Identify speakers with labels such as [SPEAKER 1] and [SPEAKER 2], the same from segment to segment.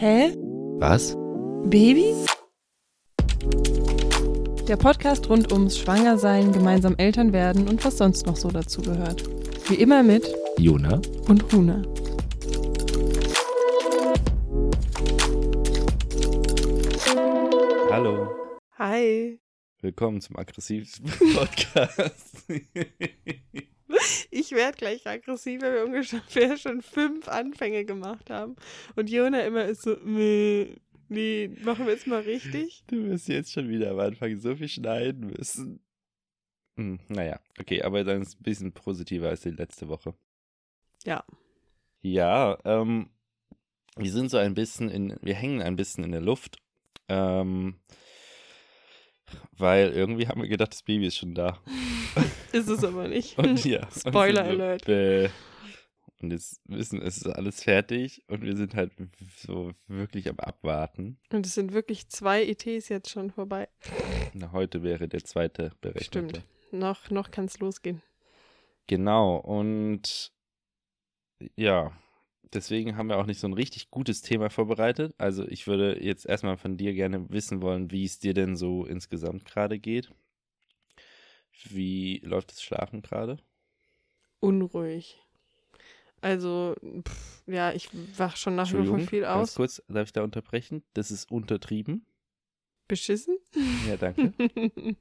[SPEAKER 1] Hä?
[SPEAKER 2] Was?
[SPEAKER 1] Baby? Der Podcast rund ums Schwangersein, gemeinsam Eltern werden und was sonst noch so dazu gehört. Wie immer mit
[SPEAKER 2] Jona?
[SPEAKER 1] und Huna.
[SPEAKER 2] Hallo.
[SPEAKER 1] Hi.
[SPEAKER 2] Willkommen zum aggressivsten Podcast.
[SPEAKER 1] Ich werde gleich aggressiv, weil wir ungefähr schon fünf Anfänge gemacht haben. Und Jona immer ist so, nee, nee, machen wir jetzt mal richtig.
[SPEAKER 2] du wirst jetzt schon wieder am Anfang so viel schneiden müssen. Hm, naja, okay, aber dann ist es ein bisschen positiver als die letzte Woche.
[SPEAKER 1] Ja.
[SPEAKER 2] Ja, ähm, wir sind so ein bisschen in, wir hängen ein bisschen in der Luft. Ähm, weil irgendwie haben wir gedacht, das Baby ist schon da.
[SPEAKER 1] Ist es aber nicht.
[SPEAKER 2] Und ja. und
[SPEAKER 1] Spoiler
[SPEAKER 2] so,
[SPEAKER 1] alert.
[SPEAKER 2] bäh. Und jetzt wissen, es ist alles fertig und wir sind halt so wirklich am Abwarten.
[SPEAKER 1] Und es sind wirklich zwei ETs jetzt schon vorbei.
[SPEAKER 2] Na, heute wäre der zweite berechnete.
[SPEAKER 1] Stimmt. Noch, noch kann es losgehen.
[SPEAKER 2] Genau, und ja, deswegen haben wir auch nicht so ein richtig gutes Thema vorbereitet. Also ich würde jetzt erstmal von dir gerne wissen wollen, wie es dir denn so insgesamt gerade geht. Wie läuft das Schlafen gerade?
[SPEAKER 1] Unruhig. Also, pff, ja, ich wach schon nach wie vor viel
[SPEAKER 2] ganz
[SPEAKER 1] aus.
[SPEAKER 2] kurz, darf ich da unterbrechen? Das ist untertrieben.
[SPEAKER 1] Beschissen?
[SPEAKER 2] Ja, danke.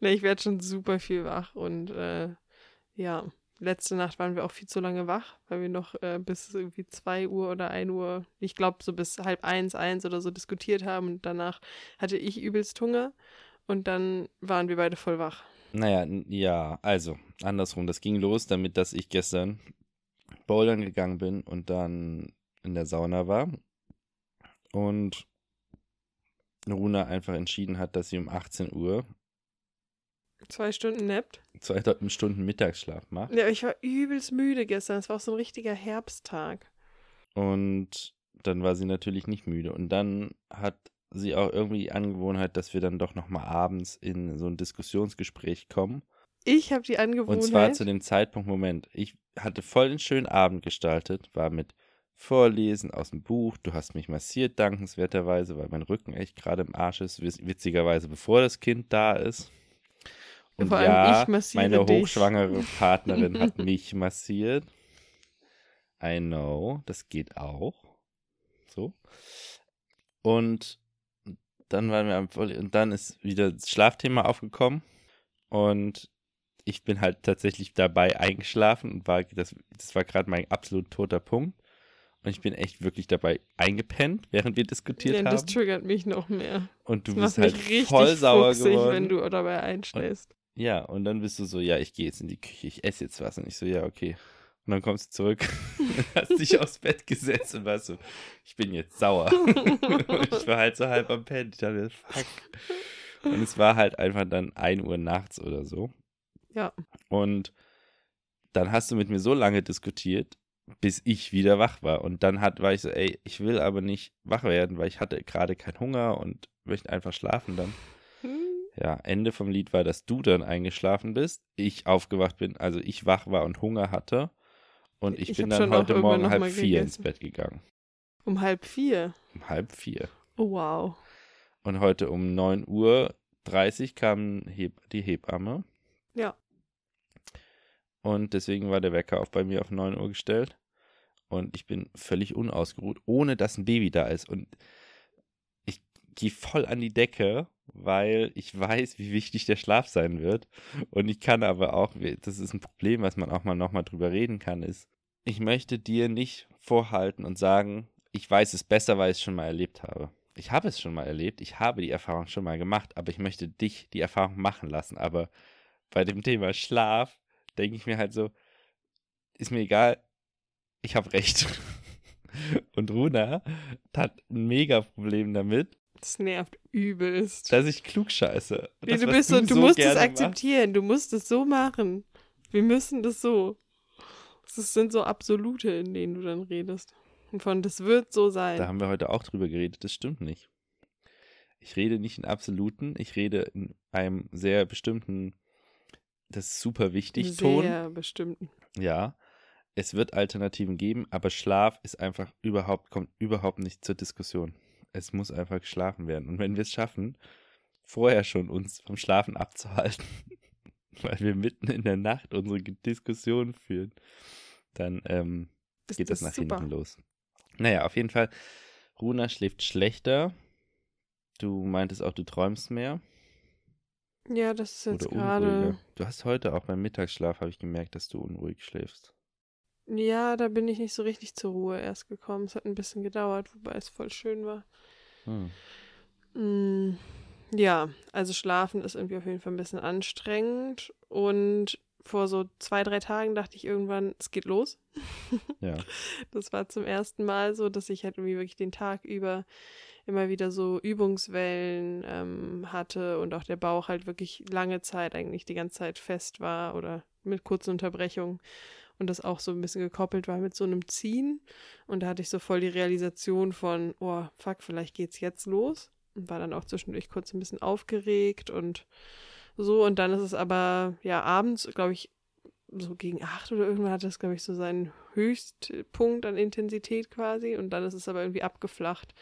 [SPEAKER 1] ne, ich werde schon super viel wach und äh, ja, letzte Nacht waren wir auch viel zu lange wach, weil wir noch äh, bis irgendwie 2 Uhr oder 1 Uhr, ich glaube so bis halb eins, eins oder so diskutiert haben und danach hatte ich übelst Hunger und dann waren wir beide voll wach.
[SPEAKER 2] Naja, ja, also, andersrum. Das ging los damit, dass ich gestern bouldern gegangen bin und dann in der Sauna war. Und Runa einfach entschieden hat, dass sie um 18 Uhr
[SPEAKER 1] Zwei Stunden nappt.
[SPEAKER 2] zwei Stunden Mittagsschlaf macht.
[SPEAKER 1] Ja, ich war übelst müde gestern. Es war auch so ein richtiger Herbsttag.
[SPEAKER 2] Und dann war sie natürlich nicht müde. Und dann hat sie auch irgendwie die Angewohnheit, dass wir dann doch nochmal abends in so ein Diskussionsgespräch kommen.
[SPEAKER 1] Ich habe die
[SPEAKER 2] Und
[SPEAKER 1] Angewohnheit.
[SPEAKER 2] zwar zu dem Zeitpunkt, Moment, ich hatte voll den schönen Abend gestaltet, war mit Vorlesen aus dem Buch, du hast mich massiert, dankenswerterweise, weil mein Rücken echt gerade im Arsch ist, witz- witzigerweise, bevor das Kind da ist. Und
[SPEAKER 1] Vor allem
[SPEAKER 2] ja,
[SPEAKER 1] ich massiere
[SPEAKER 2] meine
[SPEAKER 1] dich.
[SPEAKER 2] hochschwangere Partnerin hat mich massiert. I know, das geht auch. So. Und dann waren wir am Voll und dann ist wieder das Schlafthema aufgekommen und ich bin halt tatsächlich dabei eingeschlafen und war das, das war gerade mein absolut toter Punkt und ich bin echt wirklich dabei eingepennt, während wir diskutiert
[SPEAKER 1] das
[SPEAKER 2] haben
[SPEAKER 1] triggert mich noch mehr.
[SPEAKER 2] und du
[SPEAKER 1] Das
[SPEAKER 2] bist halt voll sauer
[SPEAKER 1] fuchsig,
[SPEAKER 2] geworden.
[SPEAKER 1] wenn du dabei einschläfst.
[SPEAKER 2] Ja, und dann bist du so, ja, ich gehe jetzt in die Küche, ich esse jetzt was. Und ich so, ja, okay. Und dann kommst du zurück, hast dich aufs Bett gesetzt und warst so, ich bin jetzt sauer. und ich war halt so halb am Pennen. Ich dachte, fuck. Und es war halt einfach dann 1 Uhr nachts oder so.
[SPEAKER 1] Ja.
[SPEAKER 2] Und dann hast du mit mir so lange diskutiert, bis ich wieder wach war. Und dann hat, war ich so, ey, ich will aber nicht wach werden, weil ich hatte gerade keinen Hunger und möchte einfach schlafen dann.
[SPEAKER 1] Hm.
[SPEAKER 2] Ja, Ende vom Lied war, dass du dann eingeschlafen bist, ich aufgewacht bin, also ich wach war und Hunger hatte. Und ich,
[SPEAKER 1] Ich
[SPEAKER 2] bin dann heute Morgen halb vier ins
[SPEAKER 1] gegessen.
[SPEAKER 2] Bett gegangen.
[SPEAKER 1] Um halb vier.
[SPEAKER 2] Um halb vier.
[SPEAKER 1] Oh, wow.
[SPEAKER 2] Und heute um 9 Uhr 30 kam Heb die Hebamme.
[SPEAKER 1] Ja.
[SPEAKER 2] Und deswegen war der Wecker auch bei mir auf 9 Uhr gestellt. Und ich bin völlig unausgeruht, ohne dass ein Baby da ist. Und ich gehe voll an die Decke, weil ich weiß, wie wichtig der Schlaf sein wird. Und ich kann aber auch, das ist ein Problem, was man auch mal nochmal drüber reden kann, ist, ich möchte dir nicht vorhalten und sagen, ich weiß es besser, weil ich es schon mal erlebt habe. Ich habe es schon mal erlebt, ich habe die Erfahrung schon mal gemacht, aber ich möchte dich die Erfahrung machen lassen. Aber bei dem Thema Schlaf denke ich mir halt so, ist mir egal, ich habe recht. Und Runa hat ein mega Problem damit,
[SPEAKER 1] Das nervt übelst.
[SPEAKER 2] dass ich klug scheiße.
[SPEAKER 1] Nee, du bist so, du musst es akzeptieren. Du musst es so machen. Wir müssen das so. Das sind so Absolute, in denen du dann redest. Und von das wird so sein.
[SPEAKER 2] Da haben wir heute auch drüber geredet, das stimmt nicht. Ich rede nicht in Absoluten, ich rede in einem sehr bestimmten, das ist super wichtig, Ton.
[SPEAKER 1] Sehr bestimmt.
[SPEAKER 2] Ja. es wird Alternativen geben, aber Schlaf ist einfach überhaupt, kommt überhaupt nicht zur Diskussion. Es muss einfach geschlafen werden. Und wenn wir es schaffen, vorher schon uns vom Schlafen abzuhalten, weil wir mitten in der Nacht unsere Diskussion führen, dann ähm, geht das, das nach super. hinten los. Naja, auf jeden Fall, Runa schläft schlechter. Du meintest auch, du träumst mehr.
[SPEAKER 1] Ja, das ist jetzt gerade.
[SPEAKER 2] Du hast heute auch beim Mittagsschlaf, habe ich gemerkt, dass du unruhig schläfst.
[SPEAKER 1] Ja, da bin ich nicht so richtig zur Ruhe erst gekommen. Es hat ein bisschen gedauert, wobei es voll schön war. Hm. Mm, ja, also schlafen ist irgendwie auf jeden Fall ein bisschen anstrengend. Und vor so zwei, drei Tagen dachte ich irgendwann, es geht los.
[SPEAKER 2] Ja.
[SPEAKER 1] Das war zum ersten Mal so, dass ich halt irgendwie wirklich den Tag über immer wieder so Übungswellen ähm, hatte und auch der Bauch halt wirklich lange Zeit eigentlich die ganze Zeit fest war oder mit kurzen Unterbrechungen und das auch so ein bisschen gekoppelt war mit so einem Ziehen. Und da hatte ich so voll die Realisation von, oh fuck, vielleicht geht's jetzt los. Und war dann auch zwischendurch kurz ein bisschen aufgeregt und so. Und dann ist es aber ja abends, glaube ich, so gegen acht oder irgendwann hat das, glaube ich, so seinen Höchstpunkt an Intensität quasi. Und dann ist es aber irgendwie abgeflacht.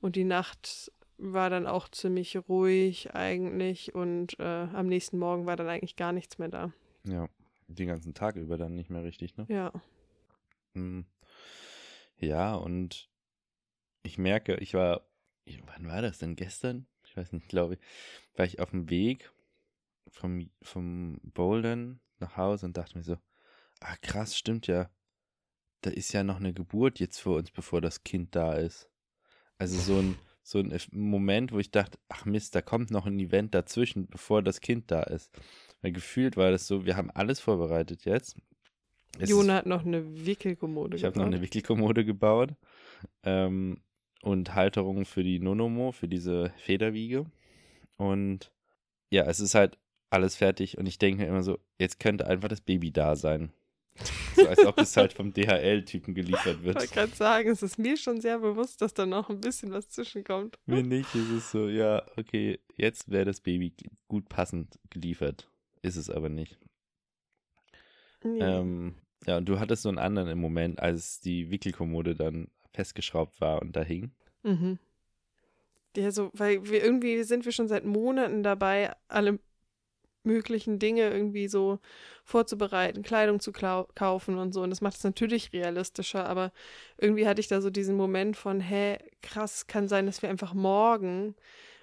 [SPEAKER 1] Und die Nacht war dann auch ziemlich ruhig eigentlich. Und äh, am nächsten Morgen war dann eigentlich gar nichts mehr da.
[SPEAKER 2] Ja, den ganzen Tag über dann nicht mehr richtig, ne?
[SPEAKER 1] Ja.
[SPEAKER 2] Hm. Ja, und ich merke, ich war, wann war das denn? Gestern? Ich weiß nicht, glaube ich, war ich auf dem Weg vom, vom Bouldern nach Hause und dachte mir so, ah krass, stimmt ja. Da ist ja noch eine Geburt jetzt vor uns, bevor das Kind da ist. Also so ein, so ein Moment, wo ich dachte, ach Mist, da kommt noch ein Event dazwischen, bevor das Kind da ist. Weil gefühlt war das so, wir haben alles vorbereitet jetzt.
[SPEAKER 1] Es Jona hat noch eine Wickelkommode
[SPEAKER 2] gebaut. Ich habe noch eine Wickelkommode gebaut. Ähm, und Halterungen für die Nonomo, für diese Federwiege. Und ja, es ist halt alles fertig und ich denke mir immer so, jetzt könnte einfach das Baby da sein. So als ob es halt vom DHL-Typen geliefert wird.
[SPEAKER 1] Ich wollte gerade sagen, es ist mir schon sehr bewusst, dass da noch ein bisschen was zwischenkommt.
[SPEAKER 2] Mir nicht, ist es so, ja, okay, jetzt wäre das Baby gut passend geliefert. Ist es aber nicht. Nee. Ähm, ja, und du hattest so einen anderen im Moment, als die Wickelkommode dann festgeschraubt war und da hing.
[SPEAKER 1] Mhm. Ja, so, weil wir irgendwie sind wir schon seit Monaten dabei, alle möglichen Dinge irgendwie so vorzubereiten, Kleidung zu kaufen und so. Und das macht es natürlich realistischer, aber irgendwie hatte ich da so diesen Moment von, hä, krass, kann sein, dass wir einfach morgen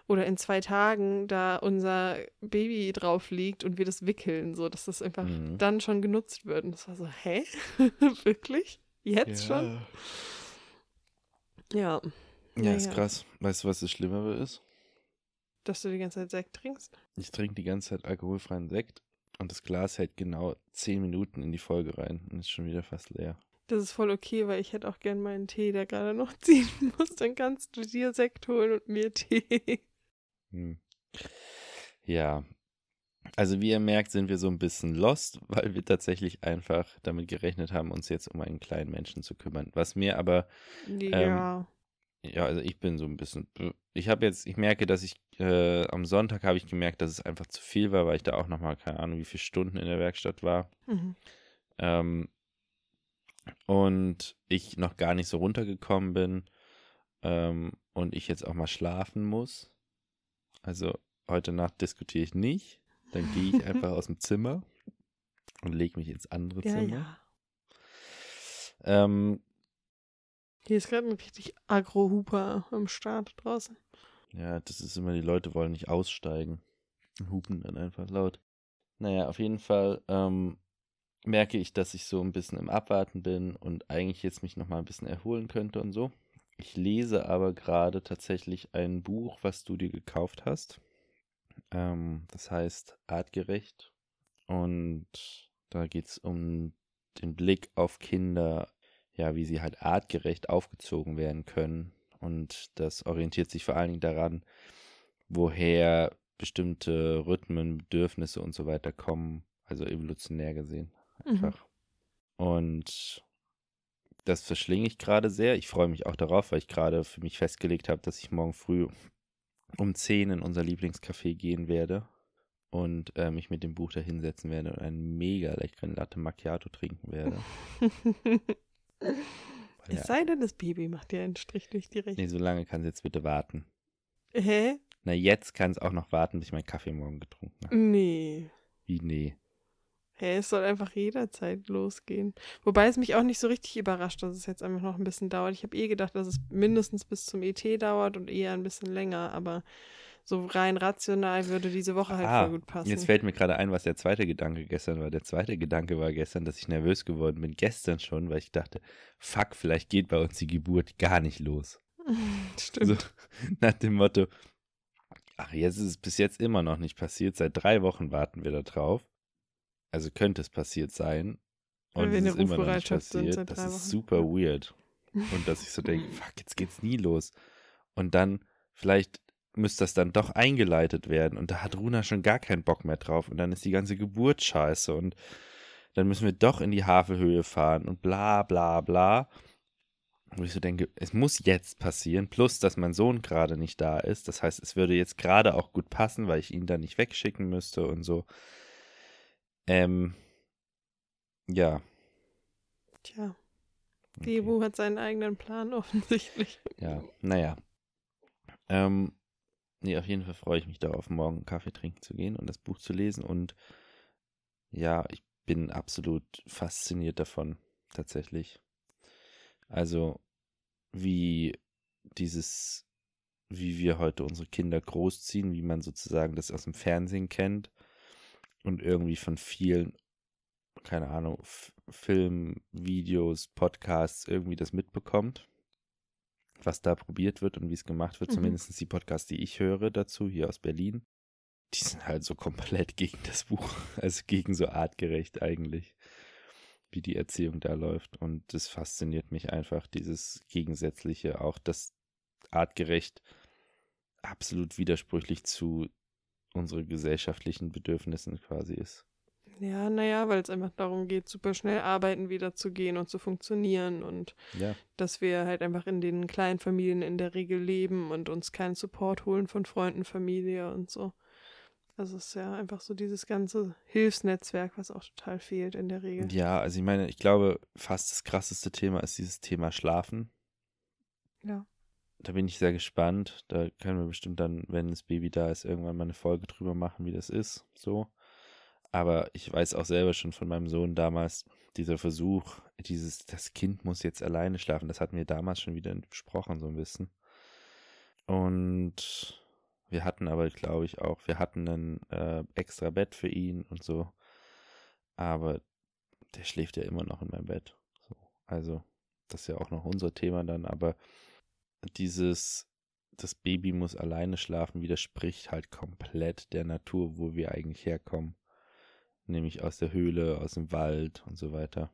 [SPEAKER 1] oder in zwei Tagen da unser Baby drauf liegt und wir das wickeln, so dass das einfach mhm. dann schon genutzt wird. Und das war so, hä? Wirklich? Jetzt ja. schon? Ja.
[SPEAKER 2] Ja, ist krass. Weißt du, was das Schlimmere ist?
[SPEAKER 1] Dass du die ganze Zeit Sekt trinkst?
[SPEAKER 2] Ich trinke die ganze Zeit alkoholfreien Sekt und das Glas hält genau 10 Minuten in die Folge rein und ist schon wieder fast leer.
[SPEAKER 1] Das ist voll okay, weil ich hätte auch gern meinen Tee, der gerade noch ziehen muss. Dann kannst du dir Sekt holen und mir Tee.
[SPEAKER 2] Hm. Ja. Also wie ihr merkt, sind wir so ein bisschen lost, weil wir tatsächlich einfach damit gerechnet haben, uns jetzt um einen kleinen Menschen zu kümmern. Was mir aber
[SPEAKER 1] ja. Ähm,
[SPEAKER 2] ja, also ich bin so ein bisschen. Ich habe jetzt, ich merke, dass ich äh, am Sonntag habe ich gemerkt, dass es einfach zu viel war, weil ich da auch nochmal, keine Ahnung, wie viele Stunden in der Werkstatt war. Mhm. Ähm, und ich noch gar nicht so runtergekommen bin ähm, und ich jetzt auch mal schlafen muss. Also heute Nacht diskutiere ich nicht. Dann gehe ich einfach aus dem Zimmer und lege mich ins andere ja, Zimmer. Ja. Ähm,
[SPEAKER 1] hier ist gerade ein richtig Agro-Huper am Start draußen.
[SPEAKER 2] Ja, das ist immer, die Leute wollen nicht aussteigen. Hupen dann einfach laut. Naja, auf jeden Fall ähm, merke ich, dass ich so ein bisschen im Abwarten bin und eigentlich jetzt mich nochmal ein bisschen erholen könnte und so. Ich lese aber gerade tatsächlich ein Buch, was du dir gekauft hast. Ähm, das heißt Artgerecht. Und da geht es um den Blick auf Kinder ja, wie sie halt artgerecht aufgezogen werden können. Und das orientiert sich vor allen Dingen daran, woher bestimmte Rhythmen, Bedürfnisse und so weiter kommen, also evolutionär gesehen einfach. Mhm. Und das verschlinge ich gerade sehr. Ich freue mich auch darauf, weil ich gerade für mich festgelegt habe, dass ich morgen früh um 10 in unser Lieblingscafé gehen werde. und äh, mich mit dem Buch da hinsetzen werde und einen mega leckeren Latte Macchiato trinken werde.
[SPEAKER 1] es
[SPEAKER 2] ja,
[SPEAKER 1] sei denn, das Baby macht dir einen Strich durch die Rechnung.
[SPEAKER 2] nee, so lange kann es jetzt bitte warten.
[SPEAKER 1] Hä?
[SPEAKER 2] Na, jetzt kann es auch noch warten, bis ich meinen Kaffee morgen getrunken habe.
[SPEAKER 1] Nee.
[SPEAKER 2] Wie, nee.
[SPEAKER 1] Hä, es soll einfach jederzeit losgehen. Wobei es mich auch nicht so richtig überrascht, dass es jetzt einfach noch ein bisschen dauert. Ich habe eh gedacht, dass es mindestens bis zum ET dauert und eher ein bisschen länger, aber so rein rational würde diese Woche halt
[SPEAKER 2] Ah,
[SPEAKER 1] voll gut passen.
[SPEAKER 2] Jetzt fällt mir gerade ein, was der zweite Gedanke gestern war. Der zweite Gedanke war gestern, dass ich nervös geworden bin. Gestern schon, weil ich dachte, fuck, vielleicht geht bei uns die Geburt gar nicht los.
[SPEAKER 1] Stimmt.
[SPEAKER 2] So, nach dem Motto, ach, jetzt ist es bis jetzt immer noch nicht passiert. Seit drei Wochen warten wir da drauf. Also könnte es passiert sein.
[SPEAKER 1] Weil
[SPEAKER 2] Und
[SPEAKER 1] wir
[SPEAKER 2] es ist immer noch nicht passiert. Das ist super weird. Und dass ich so denke, fuck, jetzt geht's nie los. Und dann, vielleicht müsste das dann doch eingeleitet werden. Und da hat Runa schon gar keinen Bock mehr drauf. Und dann ist die ganze Geburt scheiße. Und dann müssen wir doch in die Havelhöhe fahren und bla bla bla. Wo ich so denke, es muss jetzt passieren. Plus, dass mein Sohn gerade nicht da ist. Das heißt, es würde jetzt gerade auch gut passen, weil ich ihn dann nicht wegschicken müsste und so. Ähm, ja,
[SPEAKER 1] Tja,
[SPEAKER 2] okay.
[SPEAKER 1] Debu hat seinen eigenen Plan offensichtlich.
[SPEAKER 2] Ja, naja. Ähm, nee, auf jeden Fall freue ich mich darauf, morgen Kaffee trinken zu gehen und das Buch zu lesen. Und ja, ich bin absolut fasziniert davon, tatsächlich. Also, wie dieses, wie wir heute unsere Kinder großziehen, wie man sozusagen das aus dem Fernsehen kennt und irgendwie von vielen, keine Ahnung, F Film, Videos, Podcasts irgendwie das mitbekommt was da probiert wird und wie es gemacht wird,
[SPEAKER 1] Mhm.
[SPEAKER 2] zumindest die Podcasts, die ich höre dazu, hier aus Berlin, die sind halt so komplett gegen das Buch, also gegen so artgerecht eigentlich, wie die Erziehung da läuft. Und das fasziniert mich einfach, dieses Gegensätzliche, auch das artgerecht absolut widersprüchlich zu unseren gesellschaftlichen Bedürfnissen quasi ist.
[SPEAKER 1] Ja, naja, weil es einfach darum geht, super schnell arbeiten wieder zu gehen und zu funktionieren und
[SPEAKER 2] Ja,
[SPEAKER 1] dass wir halt einfach in den kleinen Familien in der Regel leben und uns keinen Support holen von Freunden, Familie und so. Also es ist ja einfach so dieses ganze Hilfsnetzwerk, was auch total fehlt in der Regel.
[SPEAKER 2] ja, also ich meine, ich glaube, fast das krasseste Thema ist dieses Thema Schlafen.
[SPEAKER 1] Ja.
[SPEAKER 2] Da bin ich sehr gespannt. Da können wir bestimmt dann, wenn das Baby da ist, irgendwann mal eine Folge drüber machen, wie das ist. So. Aber ich weiß auch selber schon von meinem Sohn damals, dieser Versuch, dieses, das Kind muss jetzt alleine schlafen, das hatten wir damals schon wieder besprochen, so ein bisschen. Und wir hatten aber, glaube ich, auch, wir hatten ein äh, extra Bett für ihn und so. Aber der schläft ja immer noch in meinem Bett. So. Also, das ist ja auch noch unser Thema dann, aber dieses, das Baby muss alleine schlafen, widerspricht halt komplett der Natur, wo wir eigentlich herkommen. Nämlich aus der Höhle, aus dem Wald und so weiter.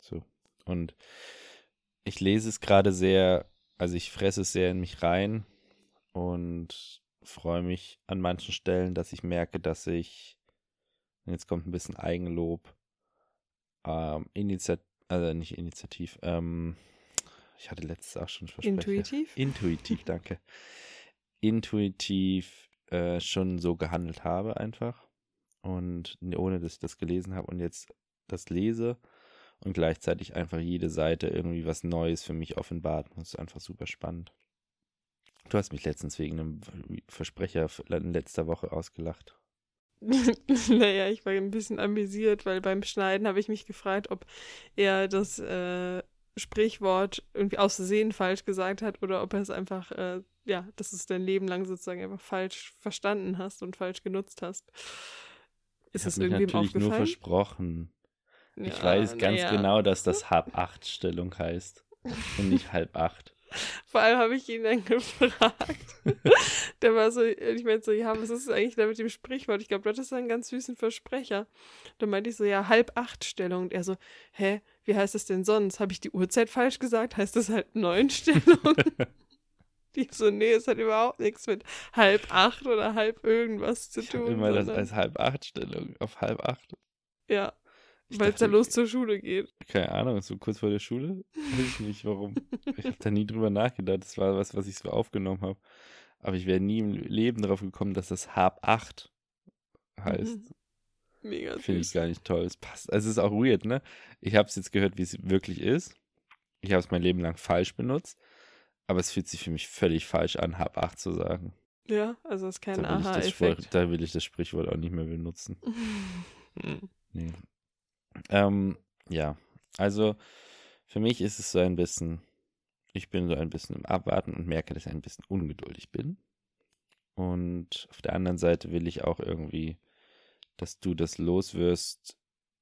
[SPEAKER 2] So. Und ich lese es gerade sehr, also ich fresse es sehr in mich rein und freue mich an manchen Stellen, dass ich merke, dass ich, jetzt kommt ein bisschen Eigenlob, ähm, Initiativ, also nicht Initiativ, ähm, ich hatte letztes auch schon Versprecher.
[SPEAKER 1] Intuitiv?
[SPEAKER 2] Intuitiv, danke. Intuitiv äh, schon so gehandelt habe einfach. Und ohne dass ich das gelesen habe und jetzt das lese und gleichzeitig einfach jede Seite irgendwie was Neues für mich offenbart. Das ist einfach super spannend. Du hast mich letztens wegen einem Versprecher in letzter Woche ausgelacht.
[SPEAKER 1] naja, ich war ein bisschen amüsiert, weil beim Schneiden habe ich mich gefragt, ob er das äh, Sprichwort irgendwie aus Versehen falsch gesagt hat oder ob er es einfach, äh, ja, dass du es dein Leben lang sozusagen einfach falsch verstanden hast und falsch genutzt hast. Ist
[SPEAKER 2] ich
[SPEAKER 1] es
[SPEAKER 2] mich
[SPEAKER 1] irgendwem
[SPEAKER 2] natürlich nur
[SPEAKER 1] aufgefallen?
[SPEAKER 2] versprochen. ich
[SPEAKER 1] Ja,
[SPEAKER 2] weiß ganz
[SPEAKER 1] naja.
[SPEAKER 2] genau, dass das Halb-Acht-Stellung heißt und nicht halb acht.
[SPEAKER 1] Vor allem habe ich ihn dann gefragt. Der war so, ich meinte so, ja, was ist eigentlich da mit dem Sprichwort? Ich glaube, das ist ein ganz süßen Versprecher. Dann meinte ich so, ja, halb acht Stellung. Und er so, hä, wie heißt das denn sonst? Habe ich die Uhrzeit falsch gesagt? Heißt das halt neun Stellung? Die so, nee, es hat überhaupt nichts mit halb acht oder halb irgendwas zu
[SPEAKER 2] Ich
[SPEAKER 1] tun.
[SPEAKER 2] immer das
[SPEAKER 1] sondern-
[SPEAKER 2] als Halb-Acht-Stellung auf halb acht.
[SPEAKER 1] ja, weil es dann los zur Schule geht.
[SPEAKER 2] Keine Ahnung, so kurz vor der Schule? Weiß ich nicht, warum. Ich habe da nie drüber nachgedacht. Das war was, was ich so aufgenommen habe. Aber ich wäre nie im Leben darauf gekommen, dass das halb acht heißt.
[SPEAKER 1] Mhm. Mega
[SPEAKER 2] Finde ich gar nicht toll. Es passt. Also es ist auch weird, ne? Ich habe es jetzt gehört, wie es wirklich ist. Ich habe es mein Leben lang falsch benutzt. Aber es fühlt sich für mich völlig falsch an, hab acht zu sagen.
[SPEAKER 1] Ja, also ist kein Aha-Effekt.
[SPEAKER 2] da will ich das Sprichwort auch nicht mehr benutzen. Nee. Ähm, ja, also für mich ist es so ein bisschen, ich bin so ein bisschen im Abwarten und merke, dass ich ein bisschen ungeduldig bin. Und auf der anderen Seite will ich auch irgendwie, dass du das loswirst,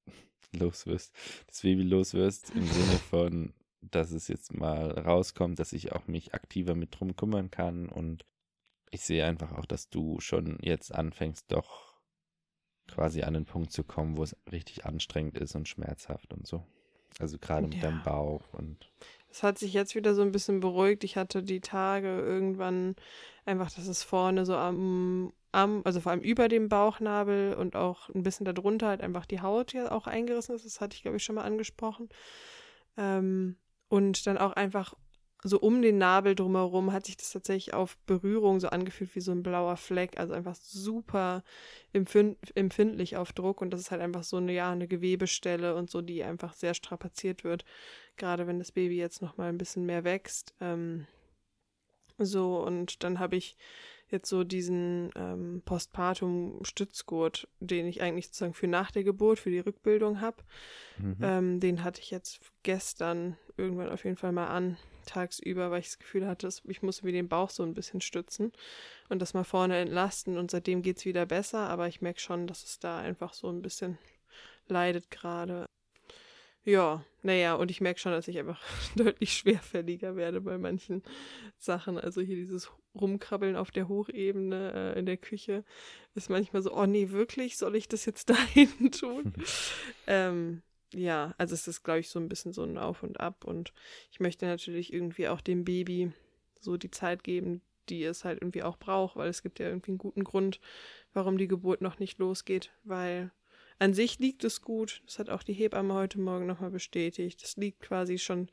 [SPEAKER 2] loswirst, das Baby loswirst, im Sinne von, dass es jetzt mal rauskommt, dass ich auch mich aktiver mit drum kümmern kann und ich sehe einfach auch, dass du schon jetzt anfängst, doch quasi an den Punkt zu kommen, wo es richtig anstrengend ist und schmerzhaft und so. Also gerade mit
[SPEAKER 1] Ja.
[SPEAKER 2] deinem Bauch und
[SPEAKER 1] Es hat sich jetzt wieder so ein bisschen beruhigt. Ich hatte die Tage irgendwann einfach, dass es vorne so am, am, also vor allem über dem Bauchnabel und auch ein bisschen darunter halt einfach die Haut ja auch eingerissen ist. Das hatte ich, glaube ich, schon mal angesprochen. Ähm, und dann auch einfach so um den Nabel drumherum hat sich das tatsächlich auf Berührung so angefühlt wie so ein blauer Fleck. Also einfach super empfind empfindlich auf Druck. Und das ist halt einfach so eine, ja, eine Gewebestelle und so, die einfach sehr strapaziert wird gerade wenn das Baby jetzt noch mal ein bisschen mehr wächst. Ähm, so, und dann habe ich jetzt so diesen ähm, Postpartum-Stützgurt, den ich eigentlich sozusagen für nach der Geburt, für die Rückbildung habe.
[SPEAKER 2] mhm.
[SPEAKER 1] Ähm, den hatte ich jetzt gestern irgendwann auf jeden Fall mal an, tagsüber, weil ich das Gefühl hatte, ich muss mir den Bauch so ein bisschen stützen und das mal vorne entlasten. Und seitdem geht es wieder besser, aber ich merke schon, dass es da einfach so ein bisschen leidet gerade. Ja, naja, und ich merke schon, dass ich einfach deutlich schwerfälliger werde bei manchen Sachen. Also hier dieses Rumkrabbeln auf der Hochebene äh, in der Küche ist manchmal so, oh nee, wirklich, soll ich das jetzt dahin tun? ähm, ja, also es ist, glaube ich, so ein bisschen so ein Auf und Ab. Und ich möchte natürlich irgendwie auch dem Baby so die Zeit geben, die es halt irgendwie auch braucht, weil es gibt ja irgendwie einen guten Grund, warum die Geburt noch nicht losgeht, weil an sich liegt es gut. Das hat auch die Hebamme heute Morgen nochmal bestätigt. Es liegt quasi schon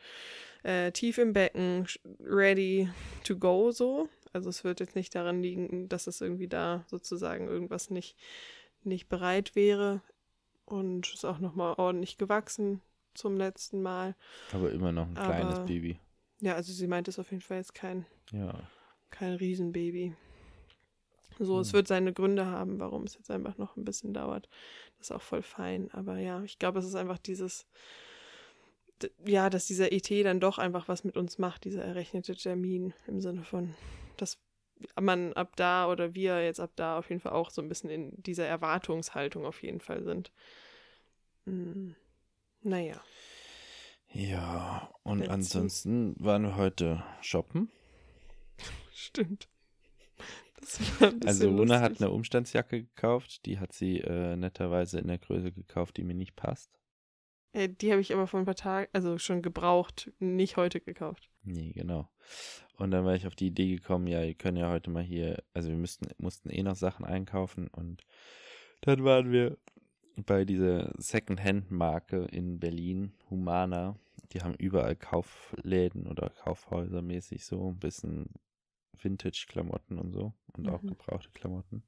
[SPEAKER 1] äh, tief im Becken, ready to go so. Also es wird jetzt nicht daran liegen, dass es irgendwie da sozusagen irgendwas nicht, nicht bereit wäre. Und ist auch nochmal ordentlich gewachsen zum letzten Mal.
[SPEAKER 2] aber immer noch ein kleines
[SPEAKER 1] aber-
[SPEAKER 2] Baby.
[SPEAKER 1] Ja, also sie meint, es auf jeden Fall jetzt kein,
[SPEAKER 2] Ja.
[SPEAKER 1] kein Riesenbaby. So, es
[SPEAKER 2] Hm.
[SPEAKER 1] wird seine Gründe haben, warum es jetzt einfach noch ein bisschen dauert. Das ist auch voll fein. Aber ja, ich glaube, es ist einfach dieses, ja, dass dieser ET dann doch einfach was mit uns macht, dieser errechnete Termin im Sinne von, dass man ab da oder wir jetzt ab da auf jeden Fall auch so ein bisschen in dieser Erwartungshaltung auf jeden Fall sind. Hm. Naja.
[SPEAKER 2] Ja, und
[SPEAKER 1] Let's see.
[SPEAKER 2] ansonsten waren wir heute shoppen.
[SPEAKER 1] Stimmt. Das war ein bisschen
[SPEAKER 2] Also Luna hat eine Umstandsjacke gekauft, die hat sie äh, netterweise in der Größe gekauft, die mir nicht passt.
[SPEAKER 1] Äh, die habe ich aber vor ein paar Tagen, also schon gebraucht, nicht heute gekauft.
[SPEAKER 2] Nee, genau. Und dann war ich auf die Idee gekommen, ja, ihr könnt ja heute mal hier, also wir müssten, mussten eh noch Sachen einkaufen und dann waren wir bei dieser Second-Hand-Marke in Berlin, Humana. Die haben überall Kaufläden oder Kaufhäuser mäßig so, ein bisschen Vintage-Klamotten und so und auch
[SPEAKER 1] Mhm.
[SPEAKER 2] gebrauchte Klamotten.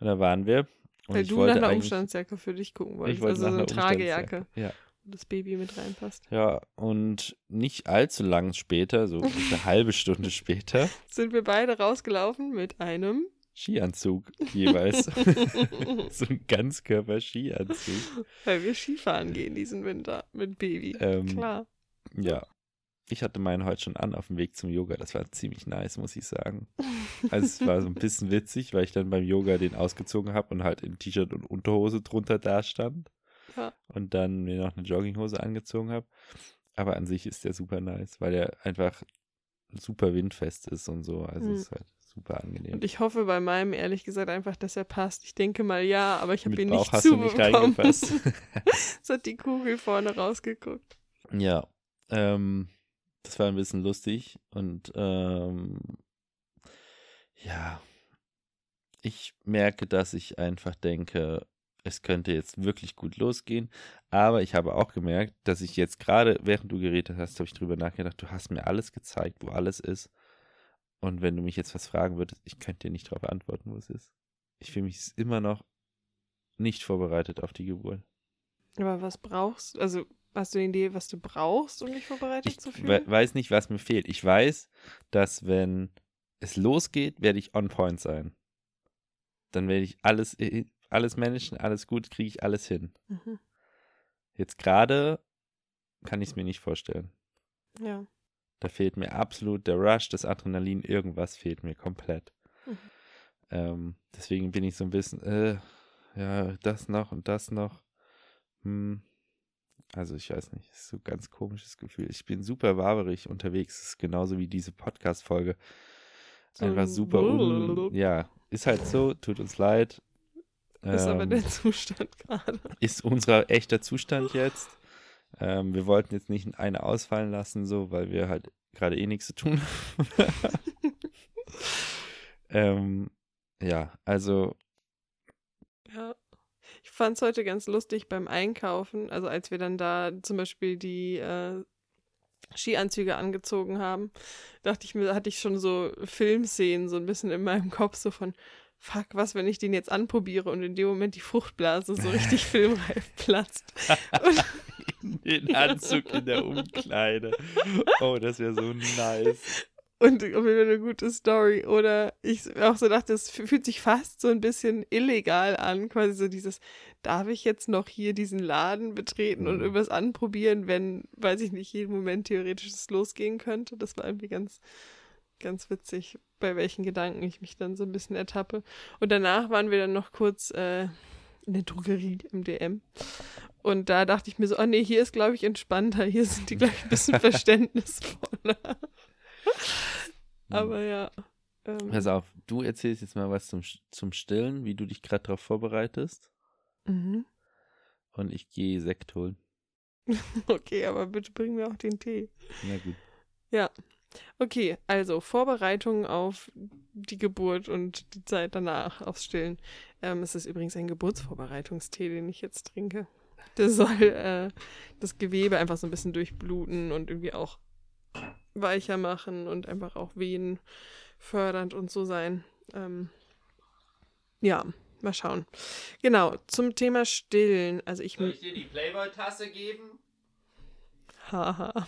[SPEAKER 2] Und da waren wir. Und
[SPEAKER 1] Weil du nach einer Umstandsjacke für dich gucken wolltest.
[SPEAKER 2] wollte
[SPEAKER 1] also so eine Tragejacke.
[SPEAKER 2] Ja.
[SPEAKER 1] wo das Baby mit reinpasst.
[SPEAKER 2] Ja, und nicht allzu lang später, so eine halbe Stunde später,
[SPEAKER 1] Sind wir beide rausgelaufen mit einem
[SPEAKER 2] Skianzug jeweils. so ein Ganzkörper-Skianzug.
[SPEAKER 1] Weil wir Skifahren gehen diesen Winter mit Baby.
[SPEAKER 2] Ähm,
[SPEAKER 1] Klar.
[SPEAKER 2] Ja. Ich hatte meinen heute schon an auf dem Weg zum Yoga. Das war ziemlich nice, muss ich sagen. Also es war so ein bisschen witzig, weil ich dann beim Yoga den ausgezogen habe und halt in T-Shirt und Unterhose drunter da stand.
[SPEAKER 1] Ja.
[SPEAKER 2] Und dann mir noch eine Jogginghose angezogen habe. Aber an sich ist der super nice, weil der einfach super windfest ist und so. Also
[SPEAKER 1] Mhm.
[SPEAKER 2] es ist halt super angenehm.
[SPEAKER 1] Und ich hoffe bei meinem ehrlich gesagt einfach, dass er passt. Ich denke mal ja, aber ich habe ihn
[SPEAKER 2] Bauch
[SPEAKER 1] nicht
[SPEAKER 2] hast du nicht
[SPEAKER 1] zubekommen.
[SPEAKER 2] reingepasst.
[SPEAKER 1] es hat die Kugel vorne rausgeguckt.
[SPEAKER 2] Ja, ähm, das war ein bisschen lustig und ähm, ja, ich merke, dass ich einfach denke, es könnte jetzt wirklich gut losgehen, aber ich habe auch gemerkt, dass ich jetzt gerade, während du geredet hast, habe ich drüber nachgedacht, du hast mir alles gezeigt, wo alles ist und wenn du mich jetzt was fragen würdest, ich könnte dir nicht darauf antworten, wo es ist. Ich fühle mich immer noch nicht vorbereitet auf die Geburt.
[SPEAKER 1] Aber was brauchst du? Also hast du eine Idee, was du brauchst, um dich vorbereitet
[SPEAKER 2] Ich
[SPEAKER 1] zu fühlen?
[SPEAKER 2] weiß nicht, was mir fehlt. Ich weiß, dass wenn es losgeht, werde ich on point sein. Dann werde ich alles, alles managen, alles gut, kriege ich alles hin.
[SPEAKER 1] Mhm.
[SPEAKER 2] Jetzt gerade kann ich es mir nicht vorstellen.
[SPEAKER 1] Ja.
[SPEAKER 2] Da fehlt mir absolut der Rush, das Adrenalin, irgendwas fehlt mir komplett.
[SPEAKER 1] Mhm.
[SPEAKER 2] Ähm, deswegen bin ich so ein bisschen, äh, ja, das noch und das noch. Hm. Also ich weiß nicht, ist so ein ganz komisches Gefühl. Ich bin super waberig unterwegs. Das ist genauso wie diese Podcast-Folge. Einfach super un Ja, ist halt so, tut uns leid.
[SPEAKER 1] Ist aber
[SPEAKER 2] Ähm,
[SPEAKER 1] der Zustand gerade.
[SPEAKER 2] ist unser echter Zustand jetzt. Ähm, wir wollten jetzt nicht eine ausfallen lassen, so, weil wir halt gerade eh nichts zu tun haben. ähm, ja, also,
[SPEAKER 1] Ja. Ich fand es heute ganz lustig beim Einkaufen, also als wir dann da zum Beispiel die äh, Skianzüge angezogen haben, dachte ich mir, hatte ich schon so Filmszenen so ein bisschen in meinem Kopf, so von fuck, was, wenn ich den jetzt anprobiere und in dem Moment die Fruchtblase so richtig filmreif platzt.
[SPEAKER 2] Den Anzug in der Umkleide. Oh, das wäre so nice.
[SPEAKER 1] Und auf jeden Fall eine gute Story. Oder ich auch so dachte, es fühlt sich fast so ein bisschen illegal an, quasi so dieses, darf ich jetzt noch hier diesen Laden betreten und
[SPEAKER 2] Mhm.
[SPEAKER 1] irgendwas anprobieren, wenn, weiß ich nicht, jeden Moment theoretisch es losgehen könnte. Das war irgendwie ganz, ganz witzig, bei welchen Gedanken ich mich dann so ein bisschen ertappe. Und danach waren wir dann noch kurz äh, in der Drogerie im DM. Und da dachte ich mir so, oh nee, hier ist, glaube ich, entspannter. Hier sind die, glaube ich, ein bisschen verständnisvoller. Aber ja. Ähm,
[SPEAKER 2] Pass auf, du erzählst jetzt mal was zum, zum Stillen, wie du dich gerade darauf vorbereitest.
[SPEAKER 1] mhm.
[SPEAKER 2] Und ich gehe Sekt holen.
[SPEAKER 1] Okay, aber bitte bring mir auch den Tee.
[SPEAKER 2] Na gut.
[SPEAKER 1] Ja. Okay, also Vorbereitung auf die Geburt und die Zeit danach, aufs Stillen. Ähm, es ist übrigens ein Geburtsvorbereitungstee, den ich jetzt trinke. Der soll äh, das Gewebe einfach so ein bisschen durchbluten und irgendwie auch weicher machen und einfach auch Wehen fördernd und so sein. Ähm, ja, mal schauen. Genau, zum Thema Stillen. Also ich
[SPEAKER 2] dir die Playboy-Tasse geben?
[SPEAKER 1] Haha.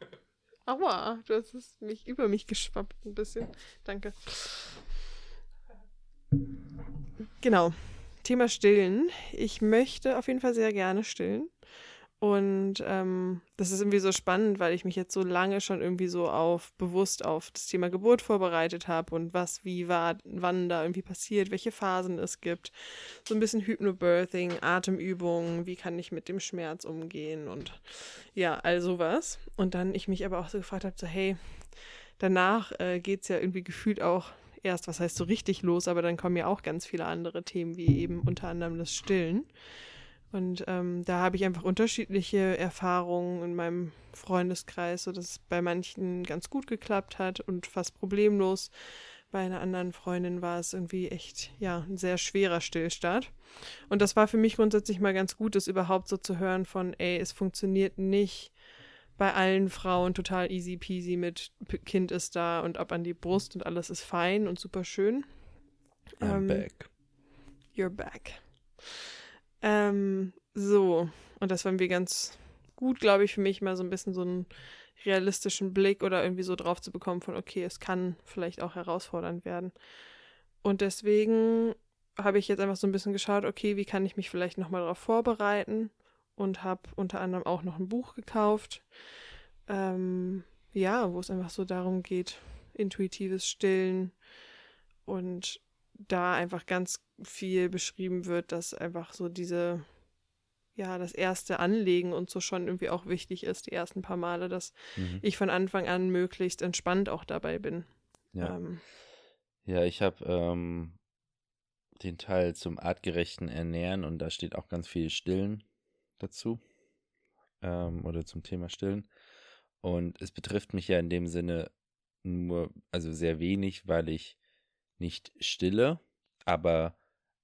[SPEAKER 1] Aua, du hast es mich über mich geschwappt ein bisschen. Danke. Genau. Thema Stillen. Ich möchte auf jeden Fall sehr gerne stillen. Und ähm, das ist irgendwie so spannend, weil ich mich jetzt so lange schon irgendwie so auf bewusst auf das Thema Geburt vorbereitet habe und was wie war, wann da irgendwie passiert, welche Phasen es gibt. So ein bisschen Hypnobirthing, Atemübungen, wie kann ich mit dem Schmerz umgehen und ja, all sowas. Und dann ich mich aber auch so gefragt habe, so hey, danach äh, geht es ja irgendwie gefühlt auch erst, was heißt so richtig los, aber dann kommen ja auch ganz viele andere Themen, wie eben unter anderem das Stillen. Und ähm, da habe ich einfach unterschiedliche Erfahrungen in meinem Freundeskreis, sodass es bei manchen ganz gut geklappt hat und fast problemlos. Bei einer anderen Freundin war es irgendwie echt, ja, ein sehr schwerer Stillstart. Und das war für mich grundsätzlich mal ganz gut, das überhaupt so zu hören von, ey, es funktioniert nicht bei allen Frauen total easy peasy mit Kind ist da und ab an die Brust und alles ist fein und super schön.
[SPEAKER 2] I'm
[SPEAKER 1] Ähm,
[SPEAKER 2] back.
[SPEAKER 1] You're back. Ähm, so, und das war irgendwie ganz gut, glaube ich, für mich mal so ein bisschen so einen realistischen Blick oder irgendwie so drauf zu bekommen von, okay, es kann vielleicht auch herausfordernd werden. Und deswegen habe ich jetzt einfach so ein bisschen geschaut, okay, wie kann ich mich vielleicht nochmal darauf vorbereiten und habe unter anderem auch noch ein Buch gekauft. Ähm, ja, wo es einfach so darum geht, intuitives Stillen und da einfach ganz viel beschrieben wird, dass einfach so diese, ja, das erste Anlegen und so schon irgendwie auch wichtig ist, die ersten paar Male, dass
[SPEAKER 2] Mhm.
[SPEAKER 1] ich von Anfang an möglichst entspannt auch dabei bin.
[SPEAKER 2] Ja.
[SPEAKER 1] Ähm,
[SPEAKER 2] Ja, ich habe ähm, den Teil zum artgerechten Ernähren und da steht auch ganz viel Stillen dazu ähm, oder zum Thema Stillen. Und es betrifft mich ja in dem Sinne nur, also sehr wenig, weil ich nicht stille, aber